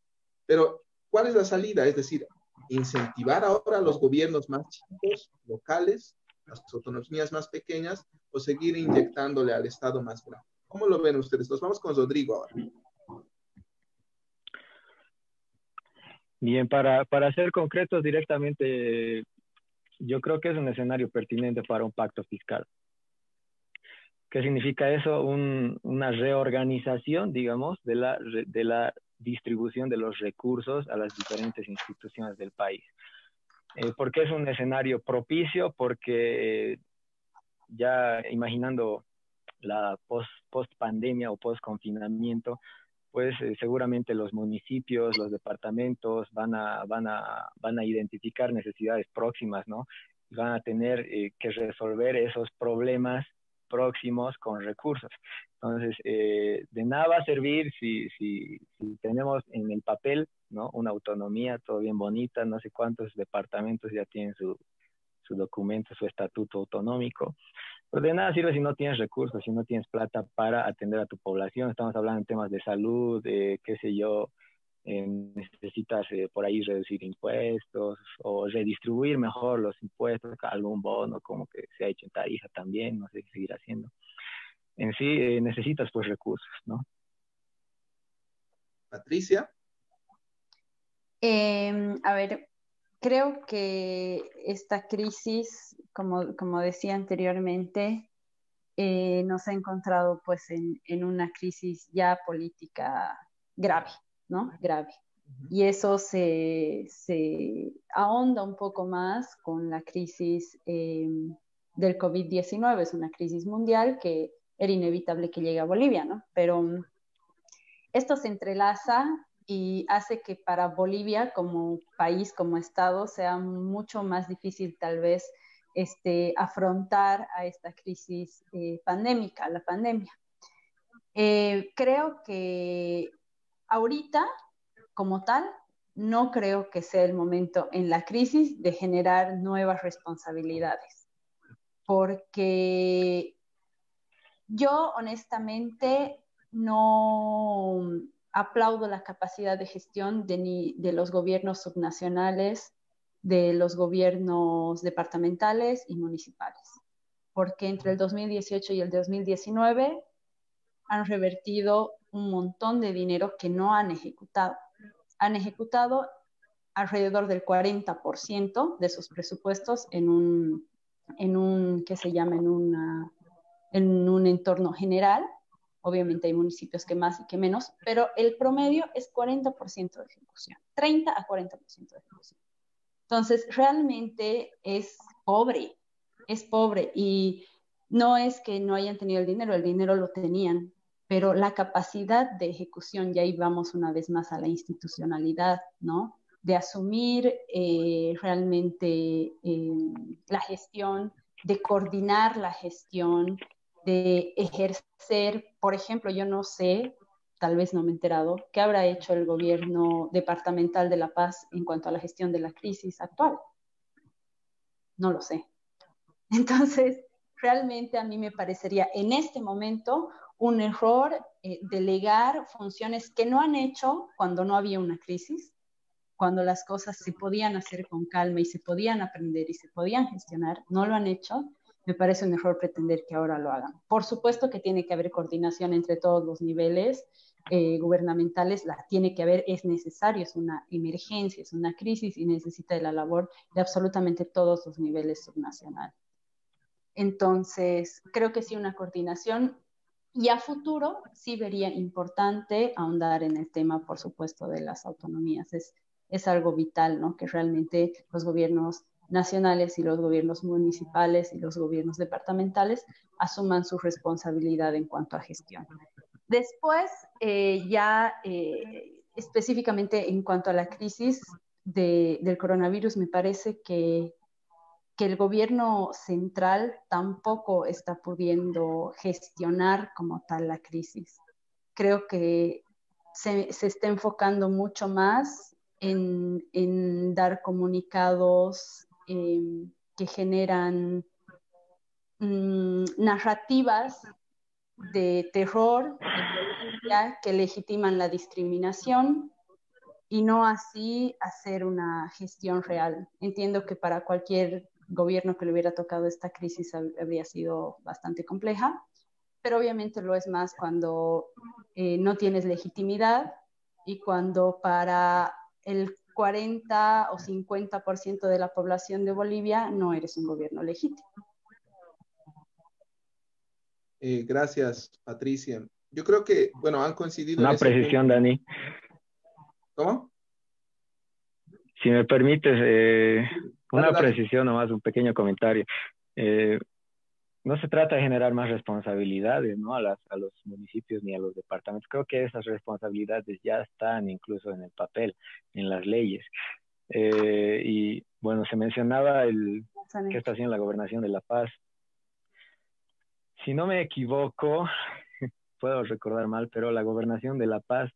Pero, ¿cuál es la salida? Es decir, incentivar ahora a los gobiernos más chicos, locales, las autonomías más pequeñas, o seguir inyectándole al Estado más grande. ¿Cómo lo ven ustedes? Nos vamos con Rodrigo ahora. Bien, para, para ser concretos directamente, yo creo que es un escenario pertinente para un pacto fiscal. ¿Qué significa eso? una reorganización, digamos, de la, de la distribución de los recursos a las diferentes instituciones del país. Eh, ¿Por qué es un escenario propicio? Porque ya imaginando la post, post pandemia o post confinamiento, pues eh, seguramente los municipios, los departamentos van a, van a, van a identificar necesidades próximas, ¿no? Van a tener eh, que resolver esos problemas próximos con recursos. Entonces, eh, de nada va a servir si, si, si, tenemos en el papel, ¿no? Una autonomía, todo bien bonita, no sé cuántos departamentos ya tienen su, su documento, su estatuto autonómico, pues de nada sirve si no tienes recursos, si no tienes plata para atender a tu población. Estamos hablando en temas de salud, de qué sé yo, eh, necesitas eh, por ahí reducir impuestos o redistribuir mejor los impuestos, algún bono como que se ha hecho en Tarija también, no sé qué seguir haciendo. En sí eh, necesitas pues recursos, ¿no? Patricia. Em, a ver, creo que esta crisis, como, como decía anteriormente, eh, nos ha encontrado pues en, en, una crisis ya política grave, ¿no? Grave. Y eso se, se ahonda un poco más con la crisis eh, del COVID-19. Es una crisis mundial que era inevitable que llegue a Bolivia, ¿no? Pero esto se entrelaza y hace que para Bolivia como país, como Estado, sea mucho más difícil tal vez este, afrontar a esta crisis eh, pandémica, la pandemia. Eh, creo que ahorita, como tal, no creo que sea el momento en la crisis de generar nuevas responsabilidades, porque yo honestamente no aplaudo la capacidad de gestión de, de los gobiernos subnacionales de los gobiernos departamentales y municipales, porque entre el 2018 y el 2019 han revertido un montón de dinero que no han ejecutado. Han ejecutado alrededor del 40% de sus presupuestos en un, en un ¿qué se llama? En, una, en un entorno general. Obviamente hay municipios que más y que menos, pero el promedio es 40% de ejecución, 30 a 40% de ejecución. Entonces, realmente es pobre, es pobre y no es que no hayan tenido el dinero, el dinero lo tenían, pero la capacidad de ejecución, y ahí vamos una vez más a la institucionalidad, ¿no? De asumir eh, realmente eh, la gestión, de coordinar la gestión, de ejercer, por ejemplo, yo no sé tal vez no me he enterado, ¿qué habrá hecho el gobierno departamental de La Paz en cuanto a la gestión de la crisis actual? No lo sé. Entonces, realmente a mí me parecería en este momento un error eh, delegar funciones que no han hecho cuando no había una crisis, cuando las cosas se podían hacer con calma y se podían aprender y se podían gestionar, no lo han hecho. Me parece un error pretender que ahora lo hagan. Por supuesto que tiene que haber coordinación entre todos los niveles, eh, gubernamentales la tiene que haber, es necesario, es una emergencia, es una crisis y necesita de la labor de absolutamente todos los niveles subnacionales. Entonces, creo que sí una coordinación y a futuro sí vería importante ahondar en el tema, por supuesto, de las autonomías. Es, es algo vital, ¿no? Que realmente los gobiernos nacionales y los gobiernos municipales y los gobiernos departamentales asuman su responsabilidad en cuanto a gestión. Después, eh, ya eh, específicamente en cuanto a la crisis del coronavirus, me parece que, el gobierno central tampoco está pudiendo gestionar como tal la crisis. Creo que se, está enfocando mucho más en, dar comunicados em, que generan mm, narrativas de terror que legitiman la discriminación y no así hacer una gestión real. Entiendo que para cualquier gobierno que le hubiera tocado esta crisis habría sido bastante compleja, pero obviamente lo es más cuando eh, no tienes legitimidad y cuando para el 40 o 50% de la población de Bolivia no eres un gobierno legítimo. Eh, gracias, Patricia. Yo creo que, bueno, han coincidido. Una precisión, Dani. ¿Cómo? Si me permites, eh, una precisión nomás, un pequeño comentario. Eh, no se trata de generar más responsabilidades ¿no? a, las, a los municipios ni a los departamentos. Creo que esas responsabilidades ya están incluso en el papel, en las leyes. y bueno, se mencionaba el que está haciendo la gobernación de La Paz si no me equivoco, puedo recordar mal, pero la gobernación de La Paz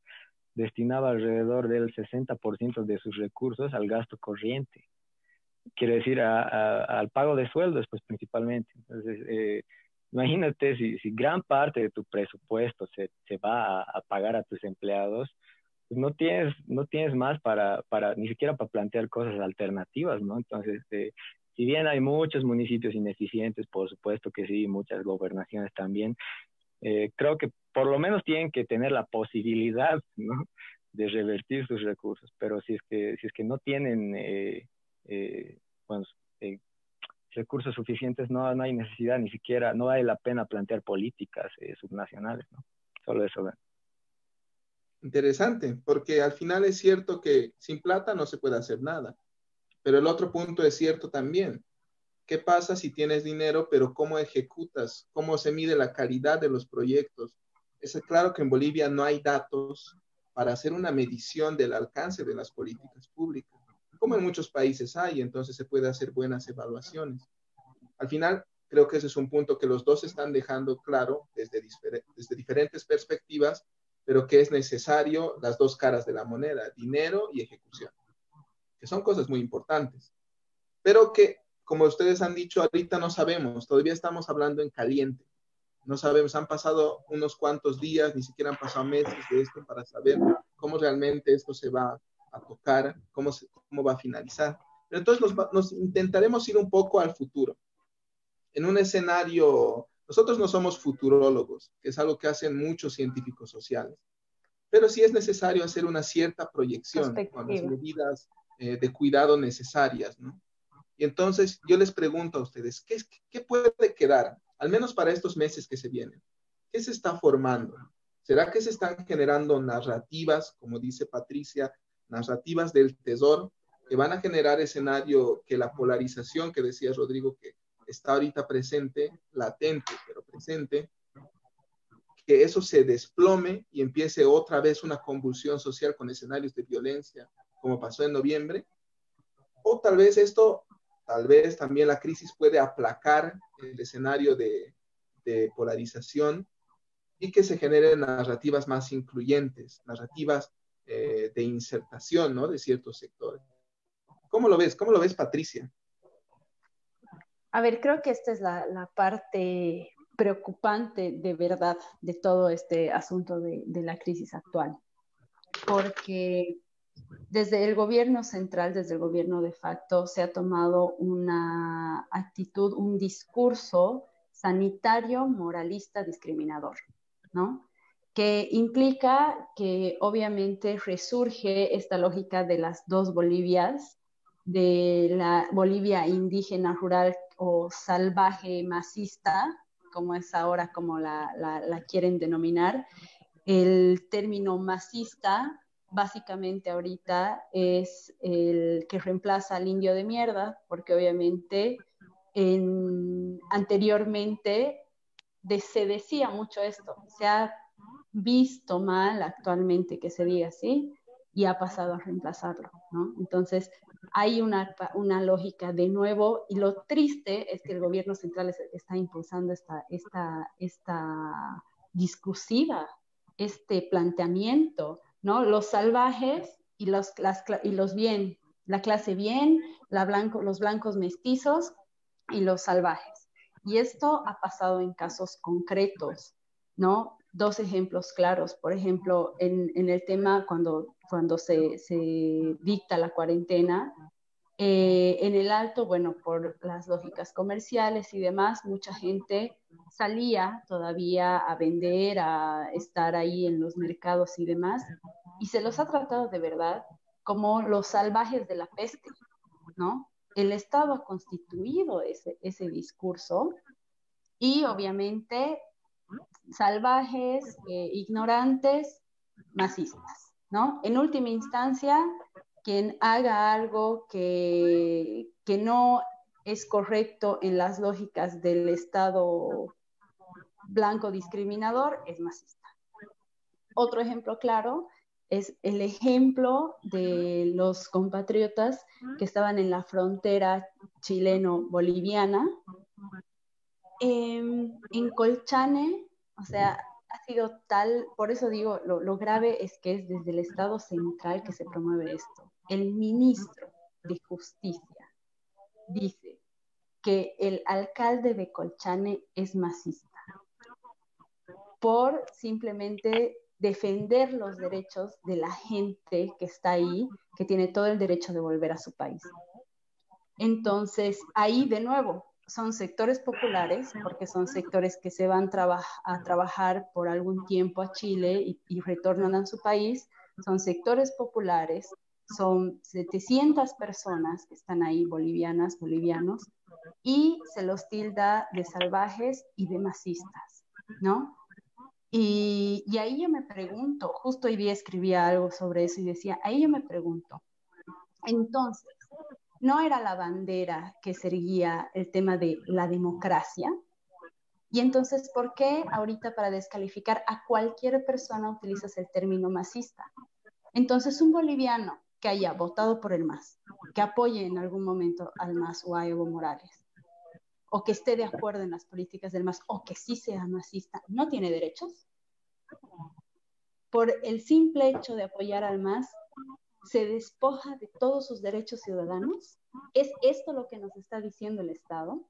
destinaba alrededor del 60% de sus recursos al gasto corriente. Quiere decir, al pago de sueldos, pues principalmente. Entonces, eh, imagínate si, gran parte de tu presupuesto se, va a, pagar a tus empleados, pues no tienes, no tienes más para, para, ni siquiera para plantear cosas alternativas, ¿no? Entonces, eh, si bien hay muchos municipios ineficientes, por supuesto que sí, muchas gobernaciones también, eh, creo que por lo menos tienen que tener la posibilidad de revertir sus recursos, pero si es que, si es que no tienen eh, recursos suficientes, no, no hay necesidad ni siquiera, no vale la pena plantear políticas eh, subnacionales. Solo eso. Interesante, porque al final es cierto que sin plata no se puede hacer nada, pero el otro punto es cierto también. ¿Qué pasa si tienes dinero, pero cómo ejecutas? ¿Cómo se mide la calidad de los proyectos? Es claro que en Bolivia no hay datos para hacer una medición del alcance de las políticas públicas, como en muchos países hay, entonces se puede hacer buenas evaluaciones. Al final, creo que ese es un punto que los dos están dejando claro desde, desde diferentes perspectivas, pero que es necesario las dos caras de la moneda, dinero y ejecución, que son cosas muy importantes, pero que, como ustedes han dicho, ahorita no sabemos, todavía estamos hablando en caliente no sabemos, han pasado unos cuantos días, ni siquiera han pasado meses de esto para saber cómo realmente esto se va a tocar, cómo, cómo va a finalizar. Pero entonces nos, intentaremos ir un poco al futuro. En un escenario, nosotros no somos futurólogos, que es algo que hacen muchos científicos sociales, pero sí es necesario hacer una cierta proyección con las medidas eh, de cuidado necesarias, ¿no? Y entonces yo les pregunto a ustedes, ¿qué, ¿qué puede quedar al menos para estos meses que se vienen. ¿Qué se está formando? ¿Será que se están generando narrativas, como dice Patricia, narrativas del tesoro, que van a generar escenario que la polarización que decía Rodrigo, que está ahorita presente, latente, pero presente, que eso se desplome y empiece otra vez una convulsión social con escenarios de violencia, como pasó en noviembre? O tal vez esto Tal vez también la crisis puede aplacar el escenario de, polarización y que se generen narrativas más incluyentes, narrativas eh, de insertación ¿no? de ciertos sectores. ¿Cómo lo ves? ¿Cómo lo ves, Patricia? A ver, creo que esta es la, parte preocupante de verdad de todo este asunto de, de la crisis actual, porque desde el gobierno central, desde el gobierno de facto, se ha tomado una actitud, un discurso sanitario, moralista, discriminador, ¿no? Que implica que obviamente resurge esta lógica de las dos Bolivias, de la Bolivia indígena, rural o salvaje masista, como es ahora como la, la quieren denominar. El término masista básicamente ahorita es el que reemplaza al indio de mierda, porque obviamente anteriormente se decía mucho esto, visto mal actualmente que se diga así y ha pasado a reemplazarlo, ¿no? Entonces hay una, una lógica de nuevo y lo triste es que el gobierno central está impulsando esta, esta, esta discursiva, este planteamiento ¿no? Los salvajes y los, y los bien, la clase bien, la blanco, los blancos mestizos y los salvajes. Y esto ha pasado en casos concretos, ¿no? Dos ejemplos claros, por ejemplo, en, el tema cuando, cuando se, se dicta la cuarentena, eh, en el alto, bueno, por las lógicas comerciales y demás, mucha gente salía todavía a vender, a estar ahí en los mercados y demás, y se los ha tratado de verdad como los salvajes de la peste, ¿no? El Estado ha constituido ese, ese discurso y obviamente salvajes, eh, ignorantes, masistas, ¿no? En última instancia, quien haga algo que, que no es correcto en las lógicas del Estado blanco discriminador es masista. Otro ejemplo claro es el ejemplo de los compatriotas que estaban en la frontera chileno-boliviana. Em, en Colchane, o sea, ha sido tal, por eso digo, lo, grave es que es desde el Estado central que se promueve esto el ministro de Justicia dice que el alcalde de Colchane es masista por simplemente defender los derechos de la gente que está ahí, que tiene todo el derecho de volver a su país. Entonces, ahí de nuevo, son sectores populares, porque son sectores que se van a trabajar por algún tiempo a Chile y, retornan a su país, son sectores populares son 700 personas que están ahí, bolivianas, bolivianos, y se los tilda de salvajes y de masistas, ¿no? Y, y, ahí yo me pregunto, justo hoy día escribía algo sobre eso y decía, ahí yo me pregunto, entonces, ¿no era la bandera que seguía el tema de la democracia? Y entonces, ¿por qué ahorita para descalificar a cualquier persona utilizas el término masista? Entonces, un boliviano que haya votado por el MAS, que apoye en algún momento al MAS o a Evo Morales, o que esté de acuerdo en las políticas del MAS, o que sí sea masista, no tiene derechos. Por el simple hecho de apoyar al MAS, se despoja de todos sus derechos ciudadanos. ¿Es esto lo que nos está diciendo el Estado?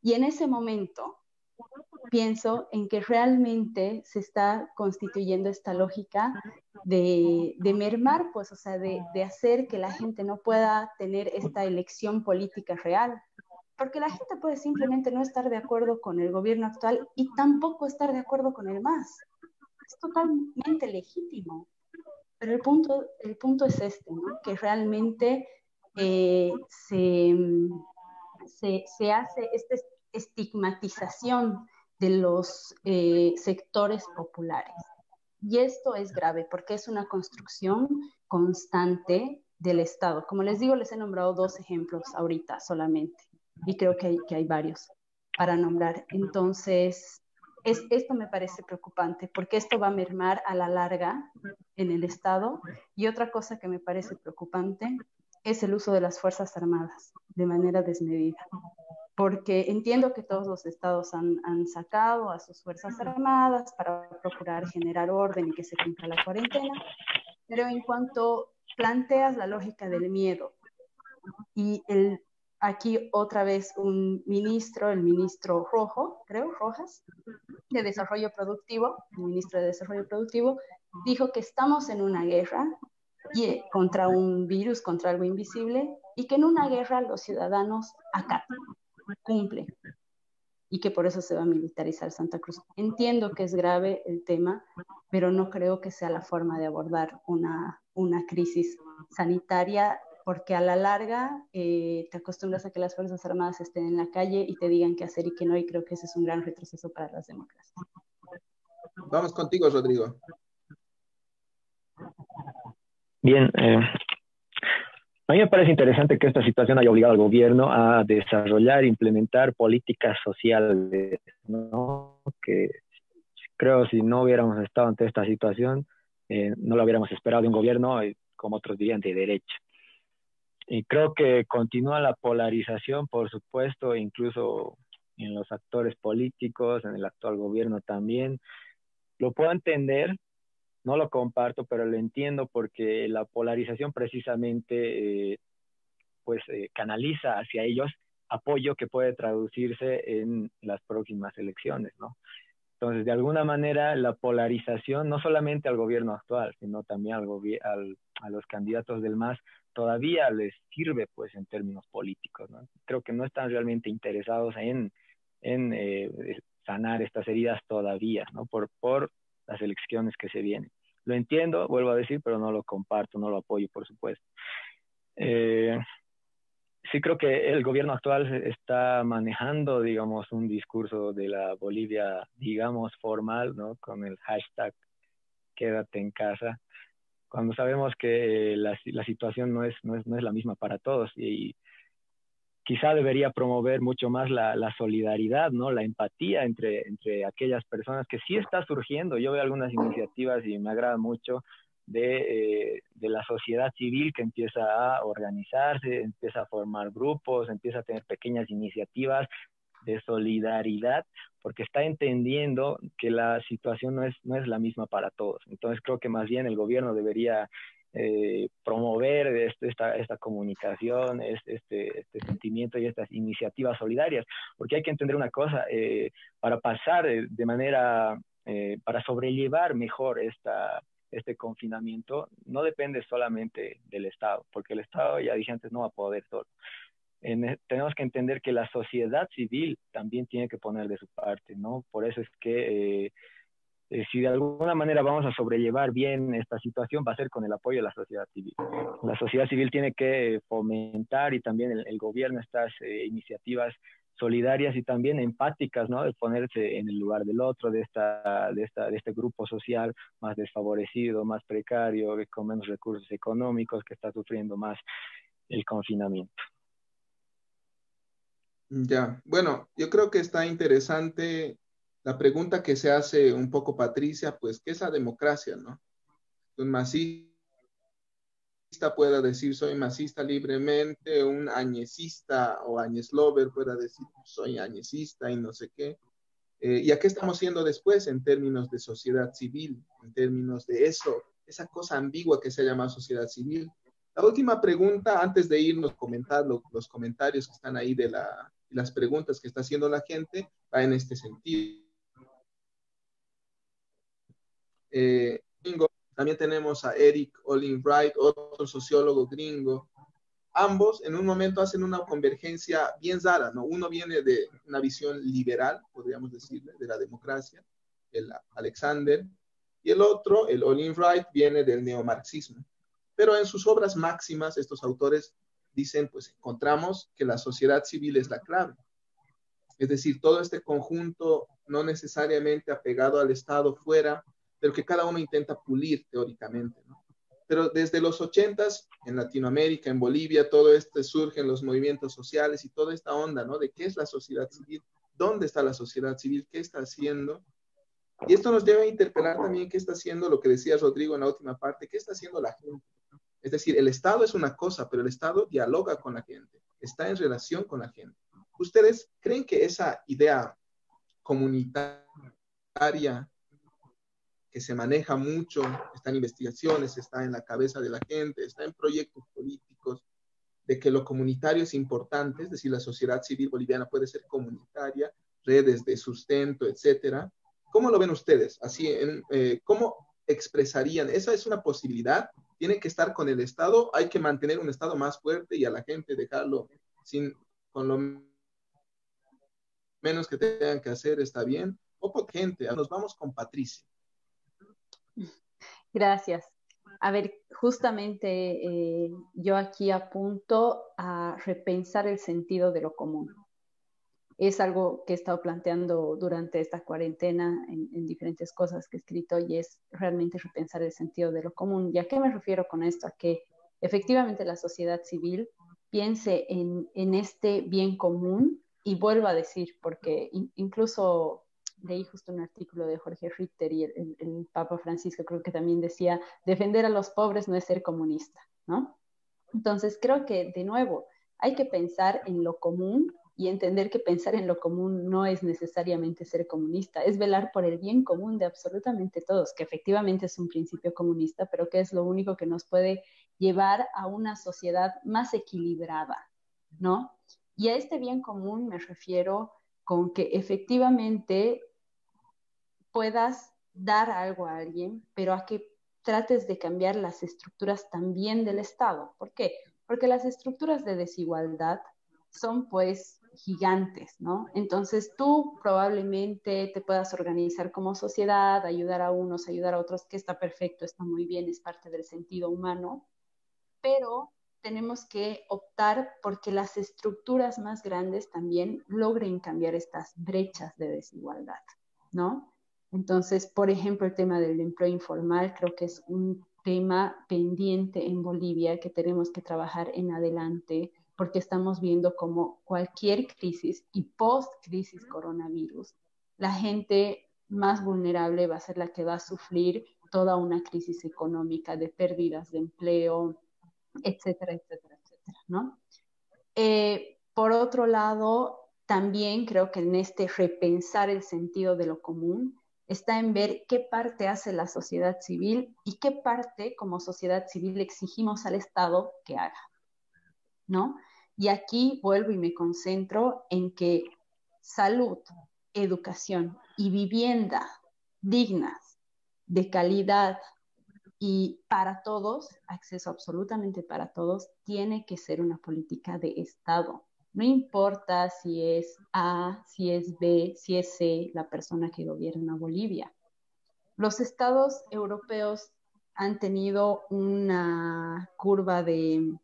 Y en ese momento, pienso en que realmente se está constituyendo esta lógica de, mermar, pues, o sea, de, de, hacer que la gente no pueda tener esta elección política real. Porque la gente puede simplemente no estar de acuerdo con el gobierno actual y tampoco estar de acuerdo con el MAS. Es totalmente legítimo. Pero el punto, el punto es este, ¿no? que realmente eh, se, se, se hace este estigmatización de los eh, sectores populares. Y esto es grave porque es una construcción constante del Estado. Como les digo, les he nombrado dos ejemplos ahorita solamente y creo que hay, que hay varios para nombrar. Entonces, es, esto me parece preocupante porque esto va a mermar a la larga en el Estado. Y otra cosa que me parece preocupante es el uso de las Fuerzas Armadas de manera desmedida porque entiendo que todos los estados han, han, sacado a sus Fuerzas Armadas para procurar generar orden y que se cumpla la cuarentena, pero en cuanto planteas la lógica del miedo y el, aquí otra vez un ministro, el ministro Rojo, creo, Rojas, de Desarrollo Productivo, el ministro de Desarrollo Productivo, dijo que estamos en una guerra y, contra un virus, contra algo invisible, y que en una guerra los ciudadanos acatan cumple y que por eso se va a militarizar Santa Cruz. Entiendo que es grave el tema, pero no creo que sea la forma de abordar una, una crisis sanitaria, porque a la larga eh, te acostumbras a que las Fuerzas Armadas estén en la calle y te digan qué hacer y qué no, y creo que ese es un gran retroceso para las democracias. Vamos contigo, Rodrigo. Bien, eh, a mí me parece interesante que esta situación haya obligado al gobierno a desarrollar e implementar políticas sociales, ¿no? Que creo si no hubiéramos estado ante esta situación, eh, no lo hubiéramos esperado de un gobierno, como otros dirían, de derecha. Y creo que continúa la polarización, por supuesto, incluso en los actores políticos, en el actual gobierno también. Lo puedo entender, no lo comparto, pero lo entiendo porque la polarización precisamente eh, pues eh, canaliza hacia ellos apoyo que puede traducirse en las próximas elecciones, ¿no? Entonces, de alguna manera, la polarización, no solamente al gobierno actual, sino también al, al a los candidatos del MAS, todavía les sirve, pues, en términos políticos, ¿no? Creo que no están realmente interesados en, en eh, sanar estas heridas todavía, ¿no? Por, por las elecciones que se vienen. Lo entiendo, vuelvo a decir, pero no lo comparto, no lo apoyo, por supuesto. Eh, sí creo que el gobierno actual está manejando, digamos, un discurso de la Bolivia, digamos, formal, ¿no? Con el hashtag quédate en casa, cuando sabemos que la, la situación no es, no, es, no es la misma para todos y, quizá debería promover mucho más la, la, solidaridad, ¿no? La empatía entre, entre aquellas personas que sí está surgiendo. Yo veo algunas iniciativas y me agrada mucho de, eh, de, la sociedad civil que empieza a organizarse, empieza a formar grupos, empieza a tener pequeñas iniciativas de solidaridad, porque está entendiendo que la situación no es, no es la misma para todos. Entonces creo que más bien el gobierno debería eh, promover este, esta, esta comunicación, este, este, sentimiento y estas iniciativas solidarias, porque hay que entender una cosa, eh, para pasar de manera, eh, para sobrellevar mejor esta, este confinamiento, no depende solamente del Estado, porque el Estado, ya dije antes, no va a poder solo. Tenemos que entender que la sociedad civil también tiene que poner de su parte, ¿no? Por eso es que eh, si de alguna manera vamos a sobrellevar bien esta situación, va a ser con el apoyo de la sociedad civil. La sociedad civil tiene que fomentar y también el, gobierno estas eh, iniciativas solidarias y también empáticas, ¿no? De ponerse en el lugar del otro, de, esta, de, esta, de este grupo social más desfavorecido, más precario, con menos recursos económicos, que está sufriendo más el confinamiento. Ya, bueno, yo creo que está interesante la pregunta que se hace un poco Patricia, pues, ¿qué es la democracia, no? Un masista pueda decir soy masista libremente, un añecista o añeslover pueda decir soy añecista y no sé qué. Eh, ¿Y a qué estamos siendo después en términos de sociedad civil, en términos de eso, esa cosa ambigua que se llama sociedad civil? La última pregunta, antes de irnos a comentar los comentarios que están ahí de la, las preguntas que está haciendo la gente, va en este sentido. Eh, también tenemos a Eric Olin Wright, otro sociólogo gringo. Ambos en un momento hacen una convergencia bien rara, ¿no? Uno viene de una visión liberal, podríamos decirle, de la democracia, el Alexander, y el otro, el Olin Wright, viene del neomarxismo. Pero en sus obras máximas, estos autores dicen, pues encontramos que la sociedad civil es la clave. Es decir, todo este conjunto no necesariamente apegado al Estado fuera, pero que cada uno intenta pulir teóricamente. ¿no? Pero desde los ochentas, en Latinoamérica, en Bolivia, todo este surgen los movimientos sociales y toda esta onda, ¿no? De qué es la sociedad civil, dónde está la sociedad civil, qué está haciendo. Y esto nos debe interpelar también qué está haciendo lo que decía Rodrigo en la última parte, qué está haciendo la gente. Es decir, el Estado es una cosa, pero el Estado dialoga con la gente, está en relación con la gente. ¿Ustedes creen que esa idea comunitaria que se maneja mucho, está en investigaciones, está en la cabeza de la gente, está en proyectos políticos, de que lo comunitario es importante, es decir, la sociedad civil boliviana puede ser comunitaria, redes de sustento, etcétera. ¿Cómo lo ven ustedes? Así, eh, ¿cómo expresarían? ¿Esa es una posibilidad? ¿Tiene que estar con el Estado? ¿Hay que mantener un Estado más fuerte y a la gente dejarlo sin, con lo menos que tengan que hacer? ¿Está bien? O gente, nos vamos con Patricia. Gracias. A ver, justamente eh, yo aquí apunto a repensar el sentido de lo común. Es algo que he estado planteando durante esta cuarentena en, diferentes cosas que he escrito y es realmente repensar el sentido de lo común. ¿Y a qué me refiero con esto? A que efectivamente la sociedad civil piense en, en este bien común y vuelva a decir, porque incluso leí justo un artículo de Jorge Ritter y el, Papa Francisco creo que también decía, defender a los pobres no es ser comunista, ¿no? Entonces creo que, de nuevo, hay que pensar en lo común y entender que pensar en lo común no es necesariamente ser comunista, es velar por el bien común de absolutamente todos, que efectivamente es un principio comunista, pero que es lo único que nos puede llevar a una sociedad más equilibrada, ¿no? Y a este bien común me refiero con que efectivamente puedas dar algo a alguien, pero a que trates de cambiar las estructuras también del Estado. ¿Por qué? Porque las estructuras de desigualdad son pues gigantes, ¿no? Entonces tú probablemente te puedas organizar como sociedad, ayudar a unos, ayudar a otros, que está perfecto, está muy bien, es parte del sentido humano, pero tenemos que optar porque las estructuras más grandes también logren cambiar estas brechas de desigualdad, ¿no? Entonces, por ejemplo, el tema del empleo informal creo que es un tema pendiente en Bolivia que tenemos que trabajar en adelante porque estamos viendo como cualquier crisis y post-crisis coronavirus, la gente más vulnerable va a ser la que va a sufrir toda una crisis económica de pérdidas de empleo, etcétera, etcétera, etcétera, ¿no? Eh, por otro lado, también creo que en este repensar el sentido de lo común, está en ver qué parte hace la sociedad civil y qué parte como sociedad civil exigimos al Estado que haga, ¿no? Y aquí vuelvo y me concentro en que salud, educación y vivienda dignas, de calidad y para todos, acceso absolutamente para todos, tiene que ser una política de Estado, no importa si es A, si es B, si es C, la persona que gobierna Bolivia. los estados europeos han tenido una curva de,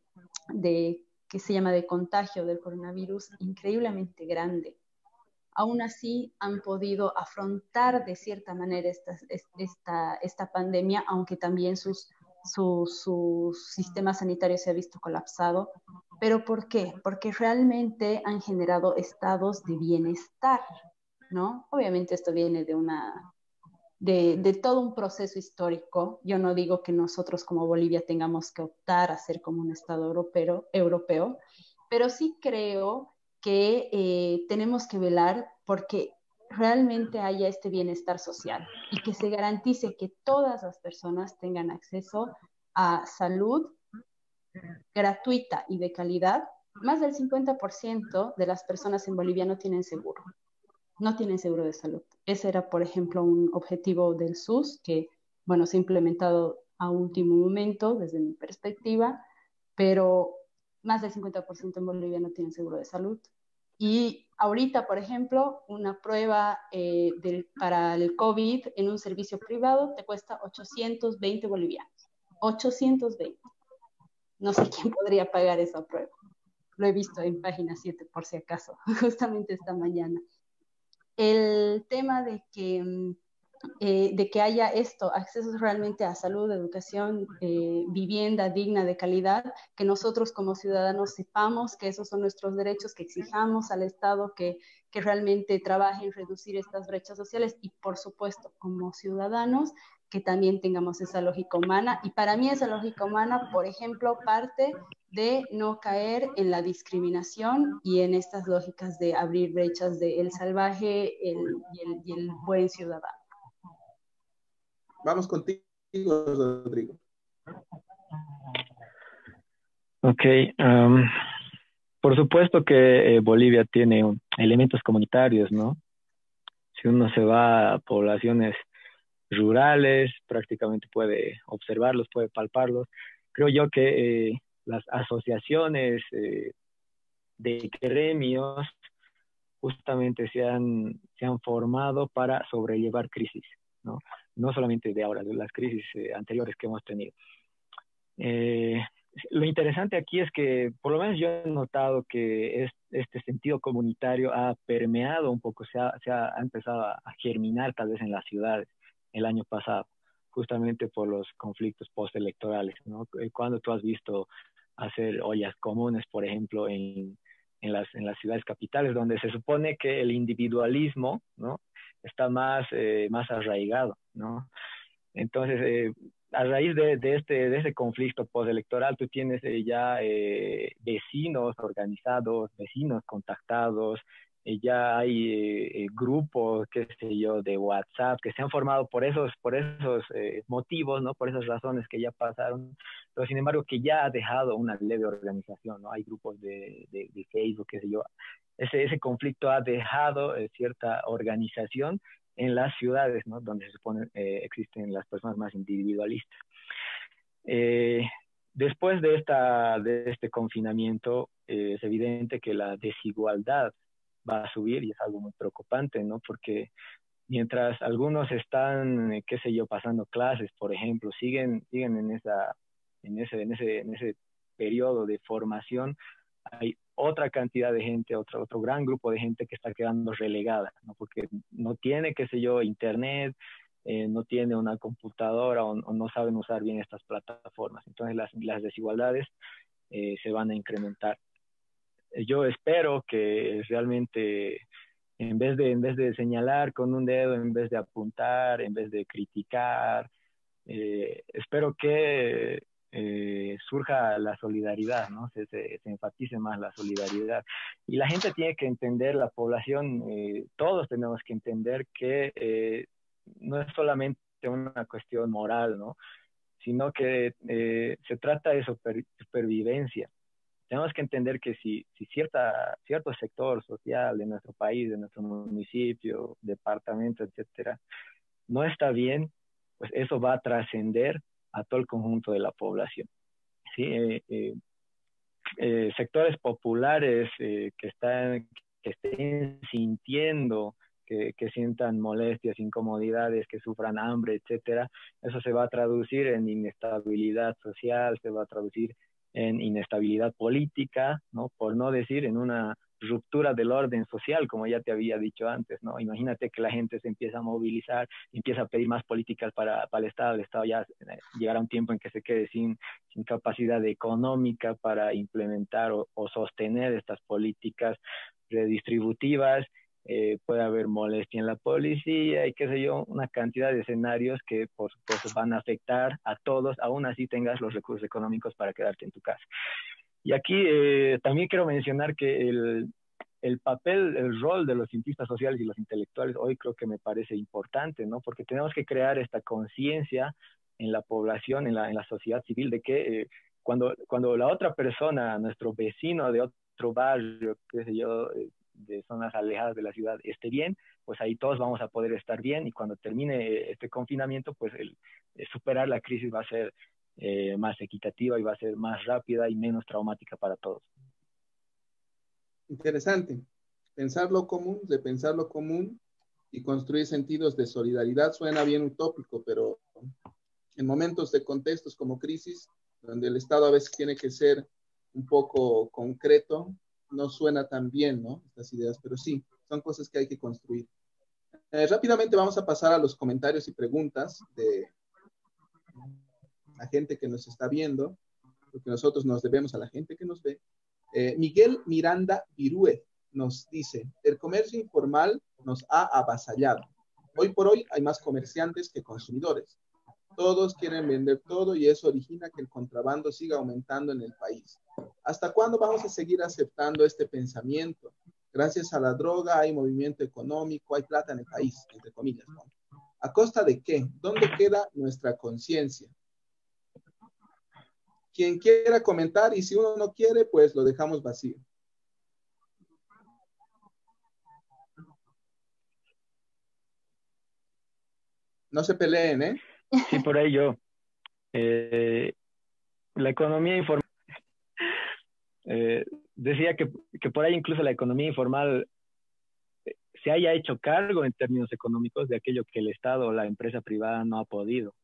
de que se llama de contagio del coronavirus increíblemente grande. Aún así han podido afrontar de cierta manera esta, esta, esta pandemia, aunque también sus, su, su, sistema sanitario se ha visto colapsado. ¿Pero por qué? Porque realmente han generado estados de bienestar, ¿no? Obviamente esto viene de una de, todo un proceso histórico. Yo no digo que nosotros como Bolivia tengamos que optar a ser como un Estado europeo, europeo pero sí creo que eh, tenemos que velar porque realmente haya este bienestar social y que se garantice que todas las personas tengan acceso a salud gratuita y de calidad. Más del 50% de las personas en Bolivia no tienen seguro no tienen seguro de salud. Ese era, por ejemplo, un objetivo del SUS que, bueno, se ha implementado a último momento desde mi perspectiva, pero más del 50% en Bolivia no tienen seguro de salud. Y ahorita, por ejemplo, una prueba eh, para el COVID en un servicio privado te cuesta 820 bolivianos. 820. No sé quién podría pagar esa prueba. Lo he visto en página 7 por si acaso, justamente esta mañana el tema de que, mm, eh, de que haya esto, acceso realmente a salud, educación, eh, vivienda digna de calidad, que nosotros como ciudadanos sepamos que esos son nuestros derechos, que exijamos al Estado que, que realmente trabaje en reducir estas brechas sociales y por supuesto como ciudadanos que también tengamos esa lógica humana. Y para mí esa lógica humana, por ejemplo, parte de no caer en la discriminación y en estas lógicas de abrir brechas de el salvaje y, el, buen ciudadano. Vamos contigo, Rodrigo. Ok. Um, por supuesto que eh, Bolivia tiene elementos comunitarios, ¿no? Si uno se va a poblaciones rurales, prácticamente puede observarlos, puede palparlos. Creo yo que eh, las asociaciones eh, de gremios justamente se han, se han formado para sobrellevar crisis, ¿no? No solamente de ahora, de las crisis eh, anteriores que hemos tenido. lo interesante aquí es que, por lo menos yo he notado que este sentido comunitario ha permeado un poco, se ha, se ha empezado a germinar tal vez en las ciudades el año pasado, justamente por los conflictos postelectorales, ¿no? Eh, cuando tú has visto hacer ollas comunes, por ejemplo, en, en, las, en las ciudades capitales, donde se supone que el individualismo, ¿no? Está más, eh, más arraigado, ¿no? Entonces, eh, a raíz de, de, este, de ese conflicto postelectoral, tú tienes ya vecinos organizados, vecinos contactados, eh, ya hay eh, eh, grupos, qué sé yo, de WhatsApp que se han formado por esos, por esos motivos, ¿no? Por esas razones que ya pasaron, pero sin embargo que ya ha dejado una leve organización, ¿no? Hay grupos de, de, Facebook, qué sé yo. Ese, ese conflicto ha dejado cierta organización en las ciudades, ¿no? Donde se supone existen las personas más individualistas. después de, esta, de este confinamiento, es evidente que la desigualdad va a subir y es algo muy preocupante, ¿no? Porque mientras algunos están, eh, qué sé yo, pasando clases, por ejemplo, siguen, siguen en, esa, en, ese, en, ese, en ese periodo de formación, hay otra cantidad de gente, otro, otro gran grupo de gente que está quedando relegada, ¿no? porque no tiene, qué sé yo, internet, eh, no tiene una computadora o, no saben usar bien estas plataformas. Entonces las, las desigualdades eh, se van a incrementar yo espero que realmente en vez de en vez de señalar con un dedo, en vez de apuntar, en vez de criticar, eh, espero que eh, surja la solidaridad, ¿no? Se, se, enfatice más la solidaridad. Y la gente tiene que entender, la población, eh, todos tenemos que entender que no es solamente una cuestión moral, ¿no? Sino que se trata de supervivencia tenemos que entender que si, si cierta, cierto sector social de nuestro país, de nuestro municipio, departamento, etcétera, no está bien, pues eso va a trascender a todo el conjunto de la población. ¿sí? Eh, eh, eh, sectores populares que, están, que estén sintiendo que, que, sientan molestias, incomodidades, que sufran hambre, etcétera, eso se va a traducir en inestabilidad social, se va a traducir en inestabilidad política, ¿no? Por no decir en una ruptura del orden social, como ya te había dicho antes, ¿no? Imagínate que la gente se empieza a movilizar, empieza a pedir más políticas para, para el Estado, el Estado ya eh, llegará un tiempo en que se quede sin, sin capacidad económica para implementar o, o sostener estas políticas redistributivas, eh, puede haber molestia en la policía y qué sé yo, una cantidad de escenarios que por supuesto van a afectar a todos, aún así tengas los recursos económicos para quedarte en tu casa. Y aquí eh, también quiero mencionar que el, el papel, el rol de los cientistas sociales y los intelectuales hoy creo que me parece importante, ¿no? Porque tenemos que crear esta conciencia en la población, en la, en la sociedad civil, de que eh, cuando, cuando la otra persona, nuestro vecino de otro barrio, qué sé yo, de zonas alejadas de la ciudad esté bien, pues ahí todos vamos a poder estar bien y cuando termine este confinamiento, pues el, eh, superar la crisis va a ser eh, más equitativa y va a ser más rápida y menos traumática para todos. Interesante. Pensar lo común, de pensar lo común y construir sentidos de solidaridad suena bien utópico, pero en momentos de contextos como crisis, donde el Estado a veces tiene que ser un poco concreto, no suena tan bien, ¿no? Estas ideas, pero sí, son cosas que hay que construir. Eh, rápidamente vamos a pasar a los comentarios y preguntas de la gente que nos está viendo, porque nosotros nos debemos a la gente que nos ve. Eh, Miguel Miranda Virue nos dice, el comercio informal nos ha avasallado. Hoy por hoy hay más comerciantes que consumidores. Todos quieren vender todo y eso origina que el contrabando siga aumentando en el país. ¿Hasta cuándo vamos a seguir aceptando este pensamiento? Gracias a la droga hay movimiento económico, hay plata en el país, entre comillas. ¿A costa de qué? ¿Dónde queda nuestra conciencia? Quien quiera comentar y si uno no quiere, pues lo dejamos vacío. No se peleen, ¿eh? Sí, por ahí yo. Eh, la economía informal. Eh, decía que, que, por ahí incluso la economía informal eh, se haya hecho cargo en términos económicos de aquello que el Estado o la empresa privada no ha podido.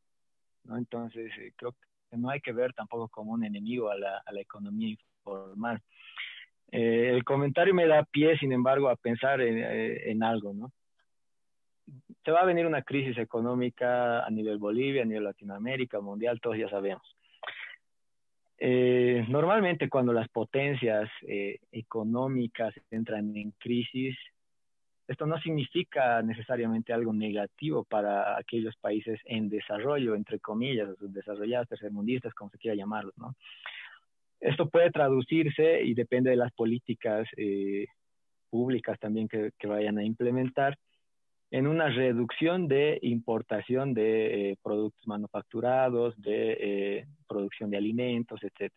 ¿no? Entonces, creo que no hay que ver tampoco como un enemigo a la, a la economía informal. el comentario me da pie, sin embargo, a pensar en, en algo, ¿no? Se va a venir una crisis económica a nivel Bolivia, a nivel Latinoamérica, mundial, todos ya sabemos. Eh, normalmente cuando las potencias eh, económicas entran en crisis, esto no significa necesariamente algo negativo para aquellos países en desarrollo, entre comillas, desarrollados, tercermundistas, como se quiera llamarlos, ¿no? Esto puede traducirse y depende de las políticas eh, públicas también que, que vayan a implementar en una reducción de importación de eh, productos manufacturados, de eh, producción de alimentos, etc.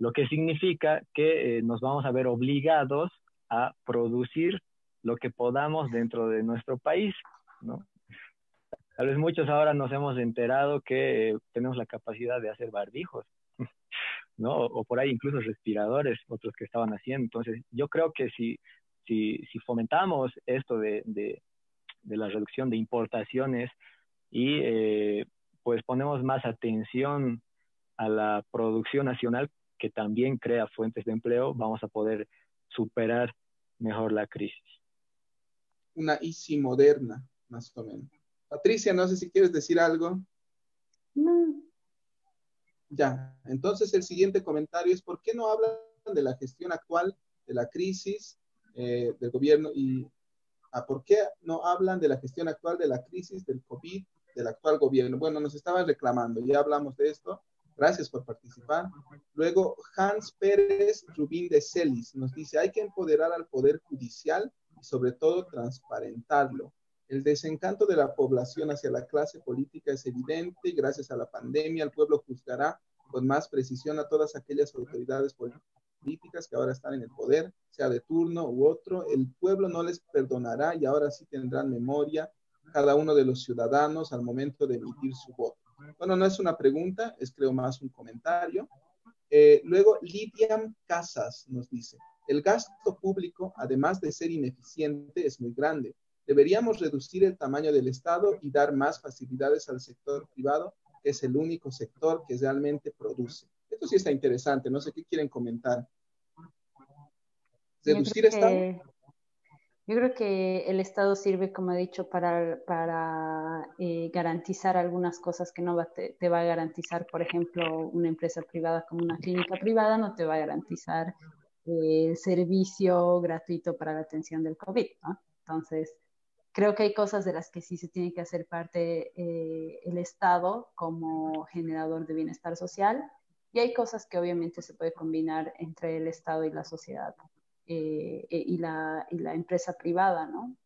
Lo que significa que eh, nos vamos a ver obligados a producir lo que podamos dentro de nuestro país, ¿no? Tal vez muchos ahora nos hemos enterado que tenemos la capacidad de hacer barbijos, ¿no? O, por ahí incluso respiradores, otros que estaban haciendo. Entonces, yo creo que si, si, si fomentamos esto de, de de la reducción de importaciones y eh, pues ponemos más atención a la producción nacional que también crea fuentes de empleo, vamos a poder superar mejor la crisis. Una ICI moderna, más o menos. Patricia, no sé si quieres decir algo. No. Ya, entonces el siguiente comentario es, ¿por qué no hablan de la gestión actual de la crisis eh, del gobierno y por qué no hablan de la gestión actual de la crisis del COVID del actual gobierno. Bueno, nos estaban reclamando, ya hablamos de esto. Gracias por participar. Luego, Hans Pérez Rubín de Celis nos dice, hay que empoderar al Poder Judicial y sobre todo transparentarlo. El desencanto de la población hacia la clase política es evidente y gracias a la pandemia el pueblo juzgará con más precisión a todas aquellas autoridades políticas que ahora están en el poder, sea de turno u otro, el pueblo no les perdonará y ahora sí tendrán memoria cada uno de los ciudadanos al momento de emitir su voto. Bueno, no es una pregunta, es creo más un comentario. Eh, luego, Lidia Casas nos dice, el gasto público, además de ser ineficiente, es muy grande. Deberíamos reducir el tamaño del Estado y dar más facilidades al sector privado, que es el único sector que realmente produce. Esto sí está interesante, no sé qué quieren comentar. ¿Reducir Estado? Yo creo que el Estado sirve, como he dicho, para, para eh, garantizar algunas cosas que no te, va a garantizar, por ejemplo, una empresa privada como una clínica privada no te va a garantizar el servicio gratuito para la atención del COVID, ¿no? Entonces, creo que hay cosas de las que sí se tiene que hacer parte eh, el Estado como generador de bienestar social y hay cosas que obviamente se puede combinar entre el Estado y la sociedad eh, eh, y, la, y la empresa privada, ¿no?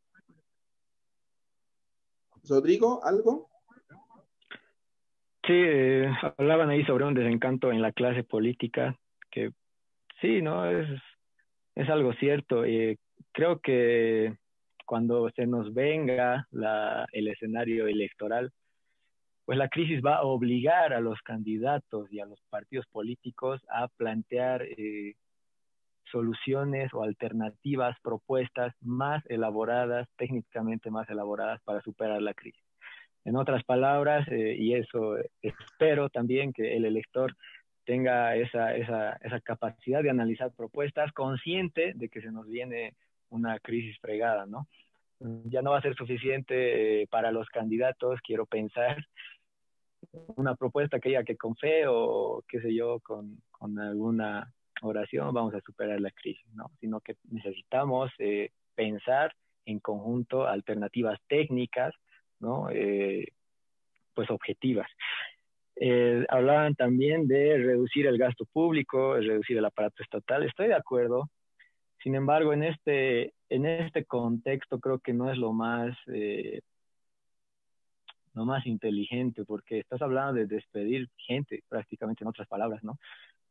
Rodrigo, ¿algo? Sí, hablaban ahí sobre un desencanto en la clase política que Sí, no, es, es algo cierto. y creo que cuando se nos venga la, el escenario electoral, pues la crisis va a obligar a los candidatos y a los partidos políticos a plantear eh, soluciones o alternativas, propuestas más elaboradas, técnicamente más elaboradas para superar la crisis. En otras palabras, eh, y eso espero también que el elector tenga esa, esa, esa capacidad de analizar propuestas, consciente de que se nos viene una crisis fregada, ¿no? Ya no va a ser suficiente eh, para los candidatos, quiero pensar, una propuesta que diga que con fe o qué sé yo, con, con alguna oración vamos a superar la crisis, ¿no? Sino que necesitamos eh, pensar en conjunto alternativas técnicas, ¿no? Eh, pues objetivas. Eh, hablaban también de reducir el gasto público, reducir el aparato estatal. Estoy de acuerdo. Sin embargo, en este, en este contexto creo que no es lo más, eh, lo más inteligente, porque estás hablando de despedir gente, prácticamente en otras palabras, ¿no?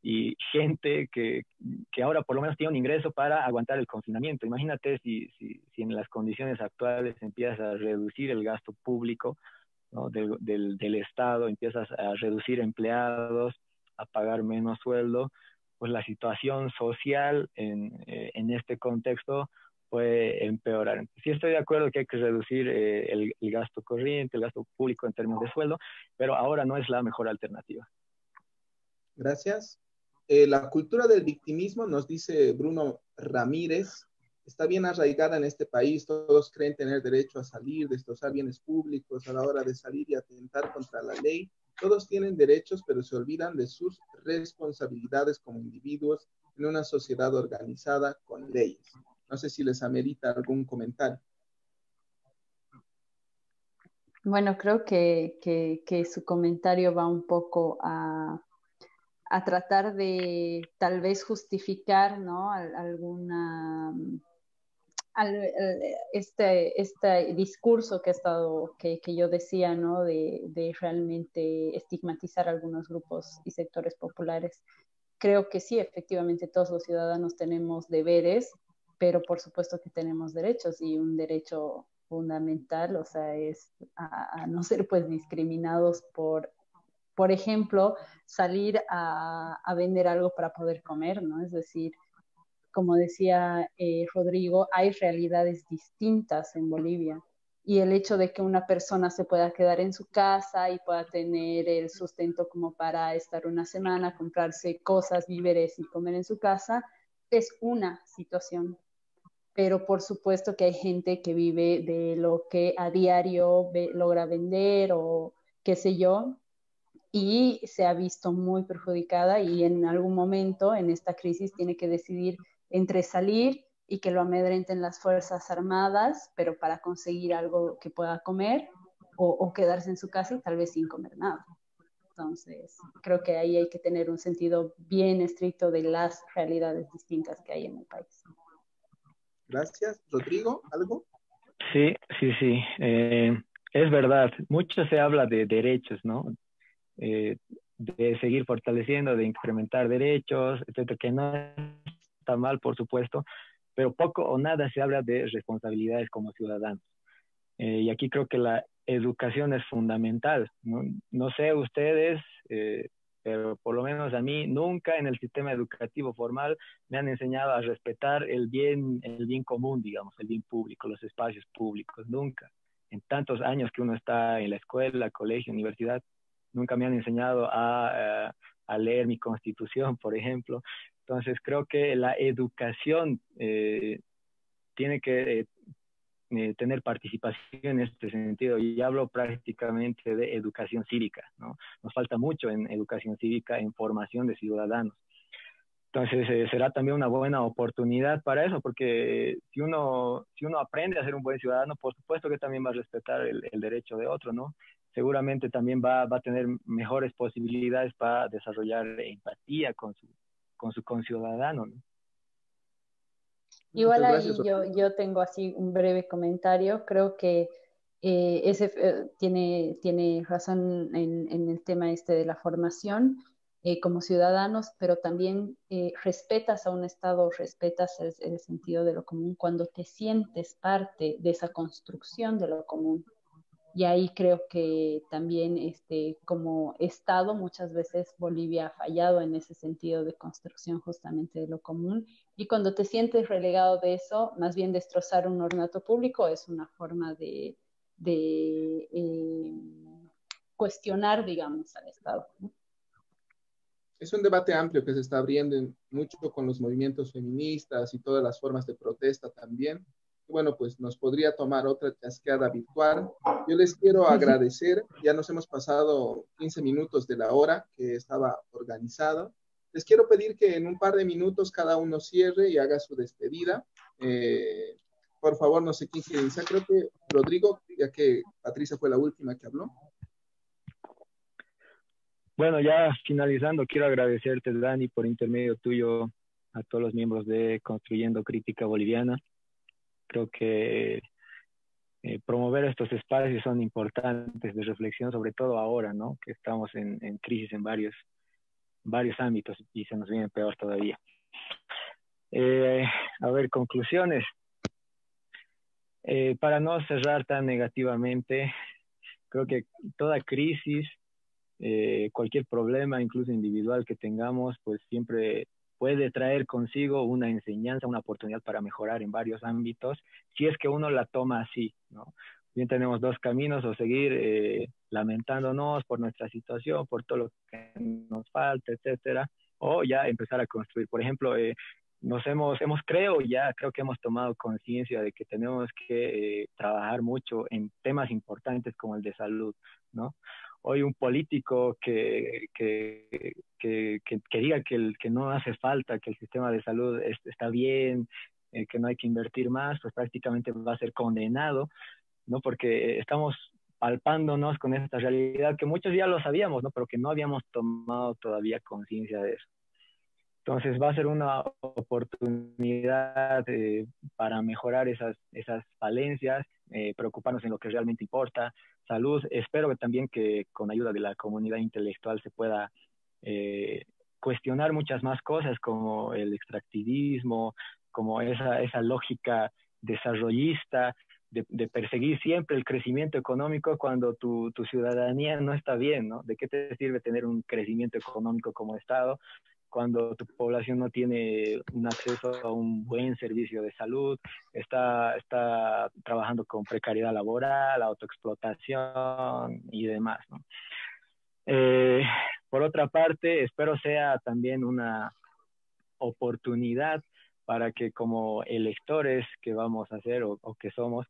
Y gente que, que ahora por lo menos tiene un ingreso para aguantar el confinamiento. Imagínate si, si, si en las condiciones actuales empiezas a reducir el gasto público, del, del, Estado, empiezas a reducir empleados, a pagar menos sueldo, pues la situación social en, eh, en este contexto puede empeorar. Sí estoy de acuerdo que hay que reducir eh, el, gasto corriente, el gasto público en términos de sueldo, pero ahora no es la mejor alternativa. Gracias. Eh, la cultura del victimismo, nos dice Bruno Ramírez, está bien arraigada en este país, todos creen tener derecho a salir, destrozar bienes públicos a la hora de salir y atentar contra la ley. Todos tienen derechos, pero se olvidan de sus responsabilidades como individuos en una sociedad organizada con leyes. No sé si les amerita algún comentario. Bueno, creo que, que, su comentario va un poco a, a, tratar de tal vez justificar ¿no? alguna este, este discurso que, estado, que, que yo decía, ¿no? De, de, realmente estigmatizar algunos grupos y sectores populares. Creo que sí, efectivamente, todos los ciudadanos tenemos deberes, pero por supuesto que tenemos derechos y un derecho fundamental, o sea, es a, a no ser pues discriminados por, por ejemplo, salir a, a vender algo para poder comer, ¿no? Es decir, como decía eh, Rodrigo, hay realidades distintas en Bolivia. Y el hecho de que una persona se pueda quedar en su casa y pueda tener el sustento como para estar una semana, comprarse cosas, víveres y comer en su casa, es una situación. Pero por supuesto que hay gente que vive de lo que a diario logra vender o qué sé yo, y se ha visto muy perjudicada y en algún momento en esta crisis tiene que decidir entre salir y que lo amedrenten las Fuerzas Armadas, pero para conseguir algo que pueda comer, o, quedarse en su casa y tal vez sin comer nada. Entonces, creo que ahí hay que tener un sentido bien estricto de las realidades distintas que hay en el país. Gracias. Rodrigo, ¿algo? Sí, sí, sí. Eh, es verdad. Mucho se habla de derechos, ¿no? Eh, de seguir fortaleciendo, de incrementar derechos, etcétera, que no está mal, por supuesto, pero poco o nada se habla de responsabilidades como ciudadanos. Eh, y aquí creo que la educación es fundamental. No, no sé ustedes, eh, pero por lo menos a mí nunca en el sistema educativo formal me han enseñado a respetar el bien, el bien común, digamos, el bien público, los espacios públicos, nunca. En tantos años que uno está en la escuela, colegio, universidad, nunca me han enseñado a, eh, a leer mi constitución, por ejemplo. Entonces creo que la educación eh, tiene que eh, tener participación en este sentido y hablo prácticamente de educación cívica, ¿no? Nos falta mucho en educación cívica, en formación de ciudadanos. Entonces eh, será también una buena oportunidad para eso, porque si uno, si uno aprende a ser un buen ciudadano, por supuesto que también va a respetar el, derecho de otro, ¿no? Seguramente también va, va, a tener mejores posibilidades para desarrollar empatía con su, con su conciudadano, ¿no? Igual ahí yo, yo tengo así un breve comentario. Creo que eh, ese eh, tiene, tiene razón en, en, el tema este de la formación eh, como ciudadanos, pero también respetas a un Estado, respetas el, el, sentido de lo común cuando te sientes parte de esa construcción de lo común. Y ahí creo que también este, como Estado muchas veces Bolivia ha fallado en ese sentido de construcción justamente de lo común. Y cuando te sientes relegado de eso, más bien destrozar un ornato público es una forma de, de eh, cuestionar, digamos, al Estado. Es un debate amplio que se está abriendo mucho con los movimientos feministas y todas las formas de protesta también bueno, pues nos podría tomar otra chasqueada virtual. Yo les quiero agradecer, ya nos hemos pasado 15 minutos de la hora que estaba organizado. Les quiero pedir que en un par de minutos cada uno cierre y haga su despedida. Eh, por favor, no sé quién quiere iniciar. Creo que Rodrigo, ya que Patricia fue la última que habló. Bueno, ya finalizando, quiero agradecerte, Dani, por intermedio tuyo a todos los miembros de Construyendo Crítica Boliviana creo que eh, promover estos espacios son importantes de reflexión, sobre todo ahora, ¿no? Que estamos en, crisis en varios, varios ámbitos y se nos viene peor todavía. Eh, a ver, conclusiones. Eh, para no cerrar tan negativamente, creo que toda crisis, cualquier problema, incluso individual que tengamos, pues siempre puede traer consigo una enseñanza, una oportunidad para mejorar en varios ámbitos, si es que uno la toma así, ¿no? Bien tenemos dos caminos, o seguir eh, lamentándonos por nuestra situación, por todo lo que nos falta, etcétera, o ya empezar a construir. Por ejemplo, eh, nos hemos, hemos creo ya, creo que hemos tomado conciencia de que tenemos que eh, trabajar mucho en temas importantes como el de salud, ¿no? Hoy un político que, que, que, que, diga que, el, que no hace falta, que el sistema de salud está bien, eh, que no hay que invertir más, pues prácticamente va a ser condenado, ¿no? Porque estamos palpándonos con esta realidad que muchos ya lo sabíamos, ¿no? Pero que no habíamos tomado todavía conciencia de eso. Entonces va a ser una oportunidad eh, para mejorar esas, esas falencias, eh, preocuparnos en lo que realmente importa, salud. Espero también que con ayuda de la comunidad intelectual se pueda eh, cuestionar muchas más cosas como el extractivismo, como esa, esa lógica desarrollista de, de, perseguir siempre el crecimiento económico cuando tu, tu, ciudadanía no está bien, ¿no? ¿De qué te sirve tener un crecimiento económico como Estado cuando tu población no tiene un acceso a un buen servicio de salud, está, está trabajando con precariedad laboral, autoexplotación y demás. ¿no? Eh, por otra parte, espero sea también una oportunidad para que como electores que vamos a ser o, que somos,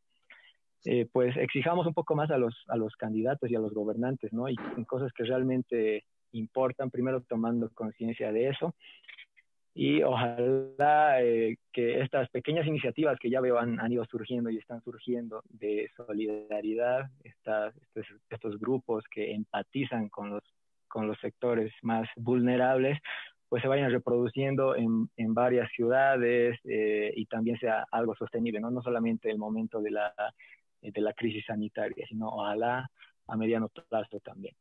eh, pues exijamos un poco más a los, a los candidatos y a los gobernantes, ¿no? Y en cosas que realmente importan, primero tomando conciencia de eso. Y ojalá eh, que estas pequeñas iniciativas que ya veo han, ido surgiendo y están surgiendo de solidaridad, estas, estos, estos, grupos que empatizan con los, con los sectores más vulnerables, pues se vayan reproduciendo en, en varias ciudades eh, y también sea algo sostenible, ¿no? no solamente el momento de la, de la crisis sanitaria, sino ojalá a mediano plazo también.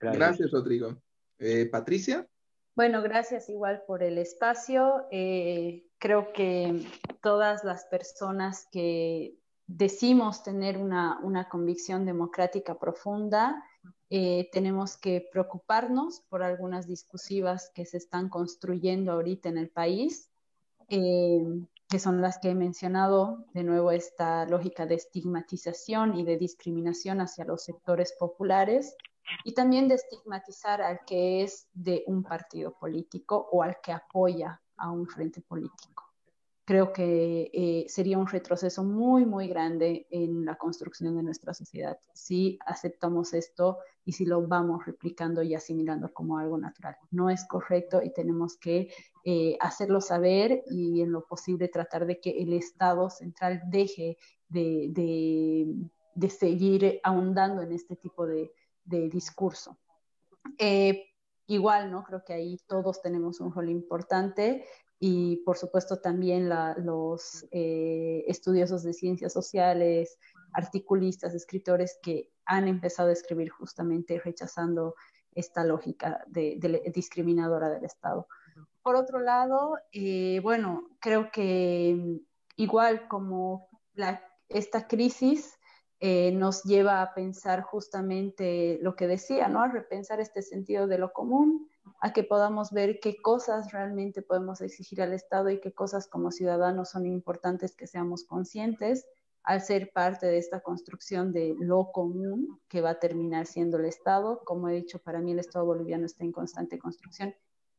Gracias, Rodrigo. Eh, Patricia. Bueno, gracias igual por el espacio. Eh, creo que todas las personas que decimos tener una, una convicción democrática profunda, eh, tenemos que preocuparnos por algunas discursivas que se están construyendo ahorita en el país, eh, que son las que he mencionado, de nuevo esta lógica de estigmatización y de discriminación hacia los sectores populares y también de estigmatizar al que es de un partido político o al que apoya a un frente político creo que eh, sería un retroceso muy, muy grande en la construcción de nuestra sociedad si aceptamos esto y si lo vamos replicando y asimilando como algo natural. No es correcto y tenemos que eh, hacerlo saber y en lo posible tratar de que el Estado central deje de, de, seguir ahondando en este tipo de, de discurso. Eh, igual, ¿no? Creo que ahí todos tenemos un rol importante y por supuesto también los eh, estudiosos de ciencias sociales, articulistas, escritores que han empezado a escribir justamente rechazando esta lógica de, discriminadora del Estado. Por otro lado, eh, bueno, creo que igual como esta crisis eh, nos lleva a pensar justamente lo que decía, ¿no? A repensar este sentido de lo común, a que podamos ver qué cosas realmente podemos exigir al Estado y qué cosas como ciudadanos son importantes que seamos conscientes al ser parte de esta construcción de lo común que va a terminar siendo el Estado. Como he dicho, para mí el Estado boliviano está en constante construcción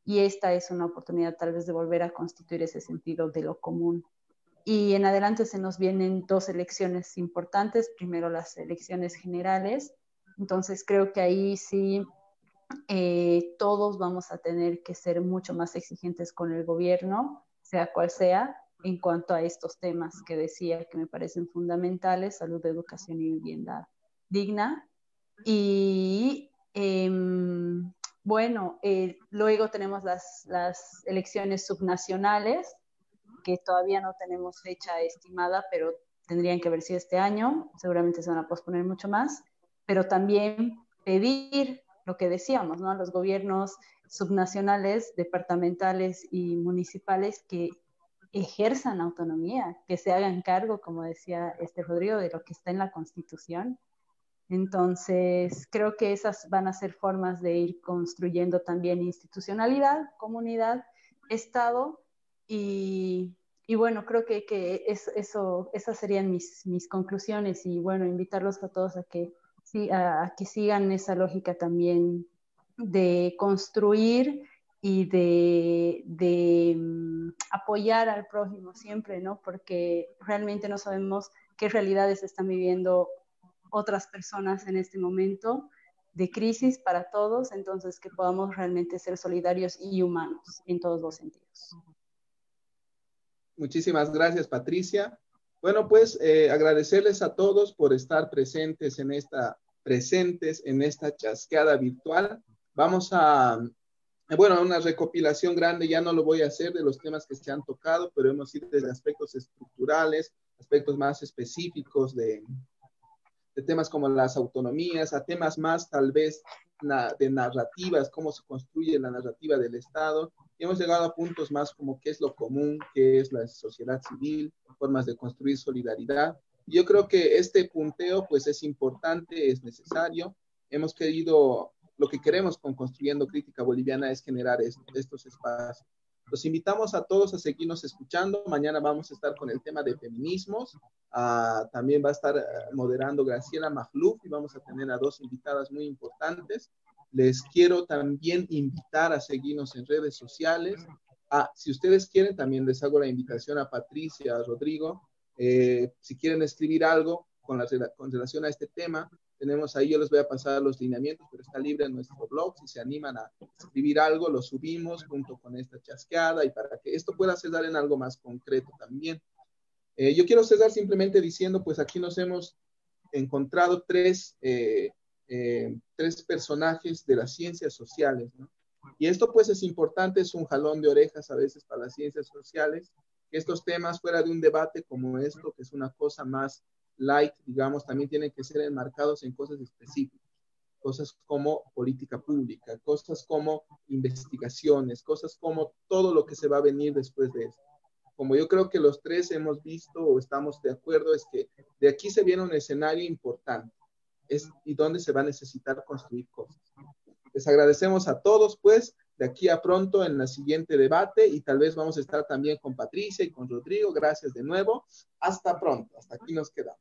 y esta es una oportunidad tal vez de volver a constituir ese sentido de lo común. Y en adelante se nos vienen dos elecciones importantes, primero las elecciones generales, entonces creo que ahí sí eh, todos vamos a tener que ser mucho más exigentes con el gobierno, sea cual sea, en cuanto a estos temas que decía que me parecen fundamentales, salud, educación y vivienda digna. Y em, bueno, eh, luego tenemos las, las elecciones subnacionales, que todavía no tenemos fecha estimada, pero tendrían que ver si este año, seguramente se van a posponer mucho más, pero también pedir lo que decíamos, ¿no? Los gobiernos subnacionales, departamentales y municipales que ejerzan autonomía, que se hagan cargo, como decía este Rodrigo, de lo que está en la Constitución. Entonces, creo que esas van a ser formas de ir construyendo también institucionalidad, comunidad, Estado y, y bueno, creo que, que eso, esas serían mis, mis conclusiones y bueno, invitarlos a todos a que sí, a, que sigan esa lógica también de construir y de, mm, apoyar al prójimo siempre, ¿no? Porque realmente no sabemos qué realidades están viviendo otras personas en este momento de crisis para todos, entonces que podamos realmente ser solidarios y humanos en todos los sentidos. Muchísimas gracias, Patricia. Bueno, pues eh, agradecerles a todos por estar presentes en esta, presentes en esta chasqueada virtual. Vamos a, bueno, una recopilación grande, ya no lo voy a hacer de los temas que se han tocado, pero hemos ido desde aspectos estructurales, aspectos más específicos de, de temas como las autonomías, a temas más tal vez de narrativas, cómo se construye la narrativa del Estado, y hemos llegado a puntos más como qué es lo común, qué es la sociedad civil, formas de construir solidaridad. Yo creo que este punteo pues es importante, es necesario. Hemos querido, lo que queremos con Construyendo Crítica Boliviana es generar estos espacios. Los invitamos a todos a seguirnos escuchando. Mañana vamos a estar con el tema de feminismos. Ah, también va a estar eh, moderando Graciela Magluf y vamos a tener a dos invitadas muy importantes. Les quiero también invitar a seguirnos en redes sociales. Ah, si ustedes quieren, también les hago la invitación a Patricia, a Rodrigo. Eh, si quieren escribir algo con, la, con relación a este tema, tenemos ahí, yo les voy a pasar los lineamientos, pero está libre en nuestro blog. Si se animan a escribir algo, lo subimos junto con esta chasqueada y para que esto pueda ceder en algo más concreto también. Eh, yo quiero ceder simplemente diciendo, pues aquí nos hemos encontrado tres eh, eh, tres personajes de las ciencias sociales, ¿no? Y esto pues es importante, es un jalón de orejas a veces para las ciencias sociales, que estos temas fuera de un debate como esto, que es una cosa más light, digamos, también tienen que ser enmarcados en cosas específicas, cosas como política pública, cosas como investigaciones, cosas como todo lo que se va a venir después de esto. Como yo creo que los tres hemos visto o estamos de acuerdo, es que de aquí se viene un escenario importante es, y dónde se va a necesitar construir cosas. Les agradecemos a todos, pues, de aquí a pronto en el siguiente debate y tal vez vamos a estar también con Patricia y con Rodrigo. Gracias de nuevo. Hasta pronto. Hasta aquí nos quedamos.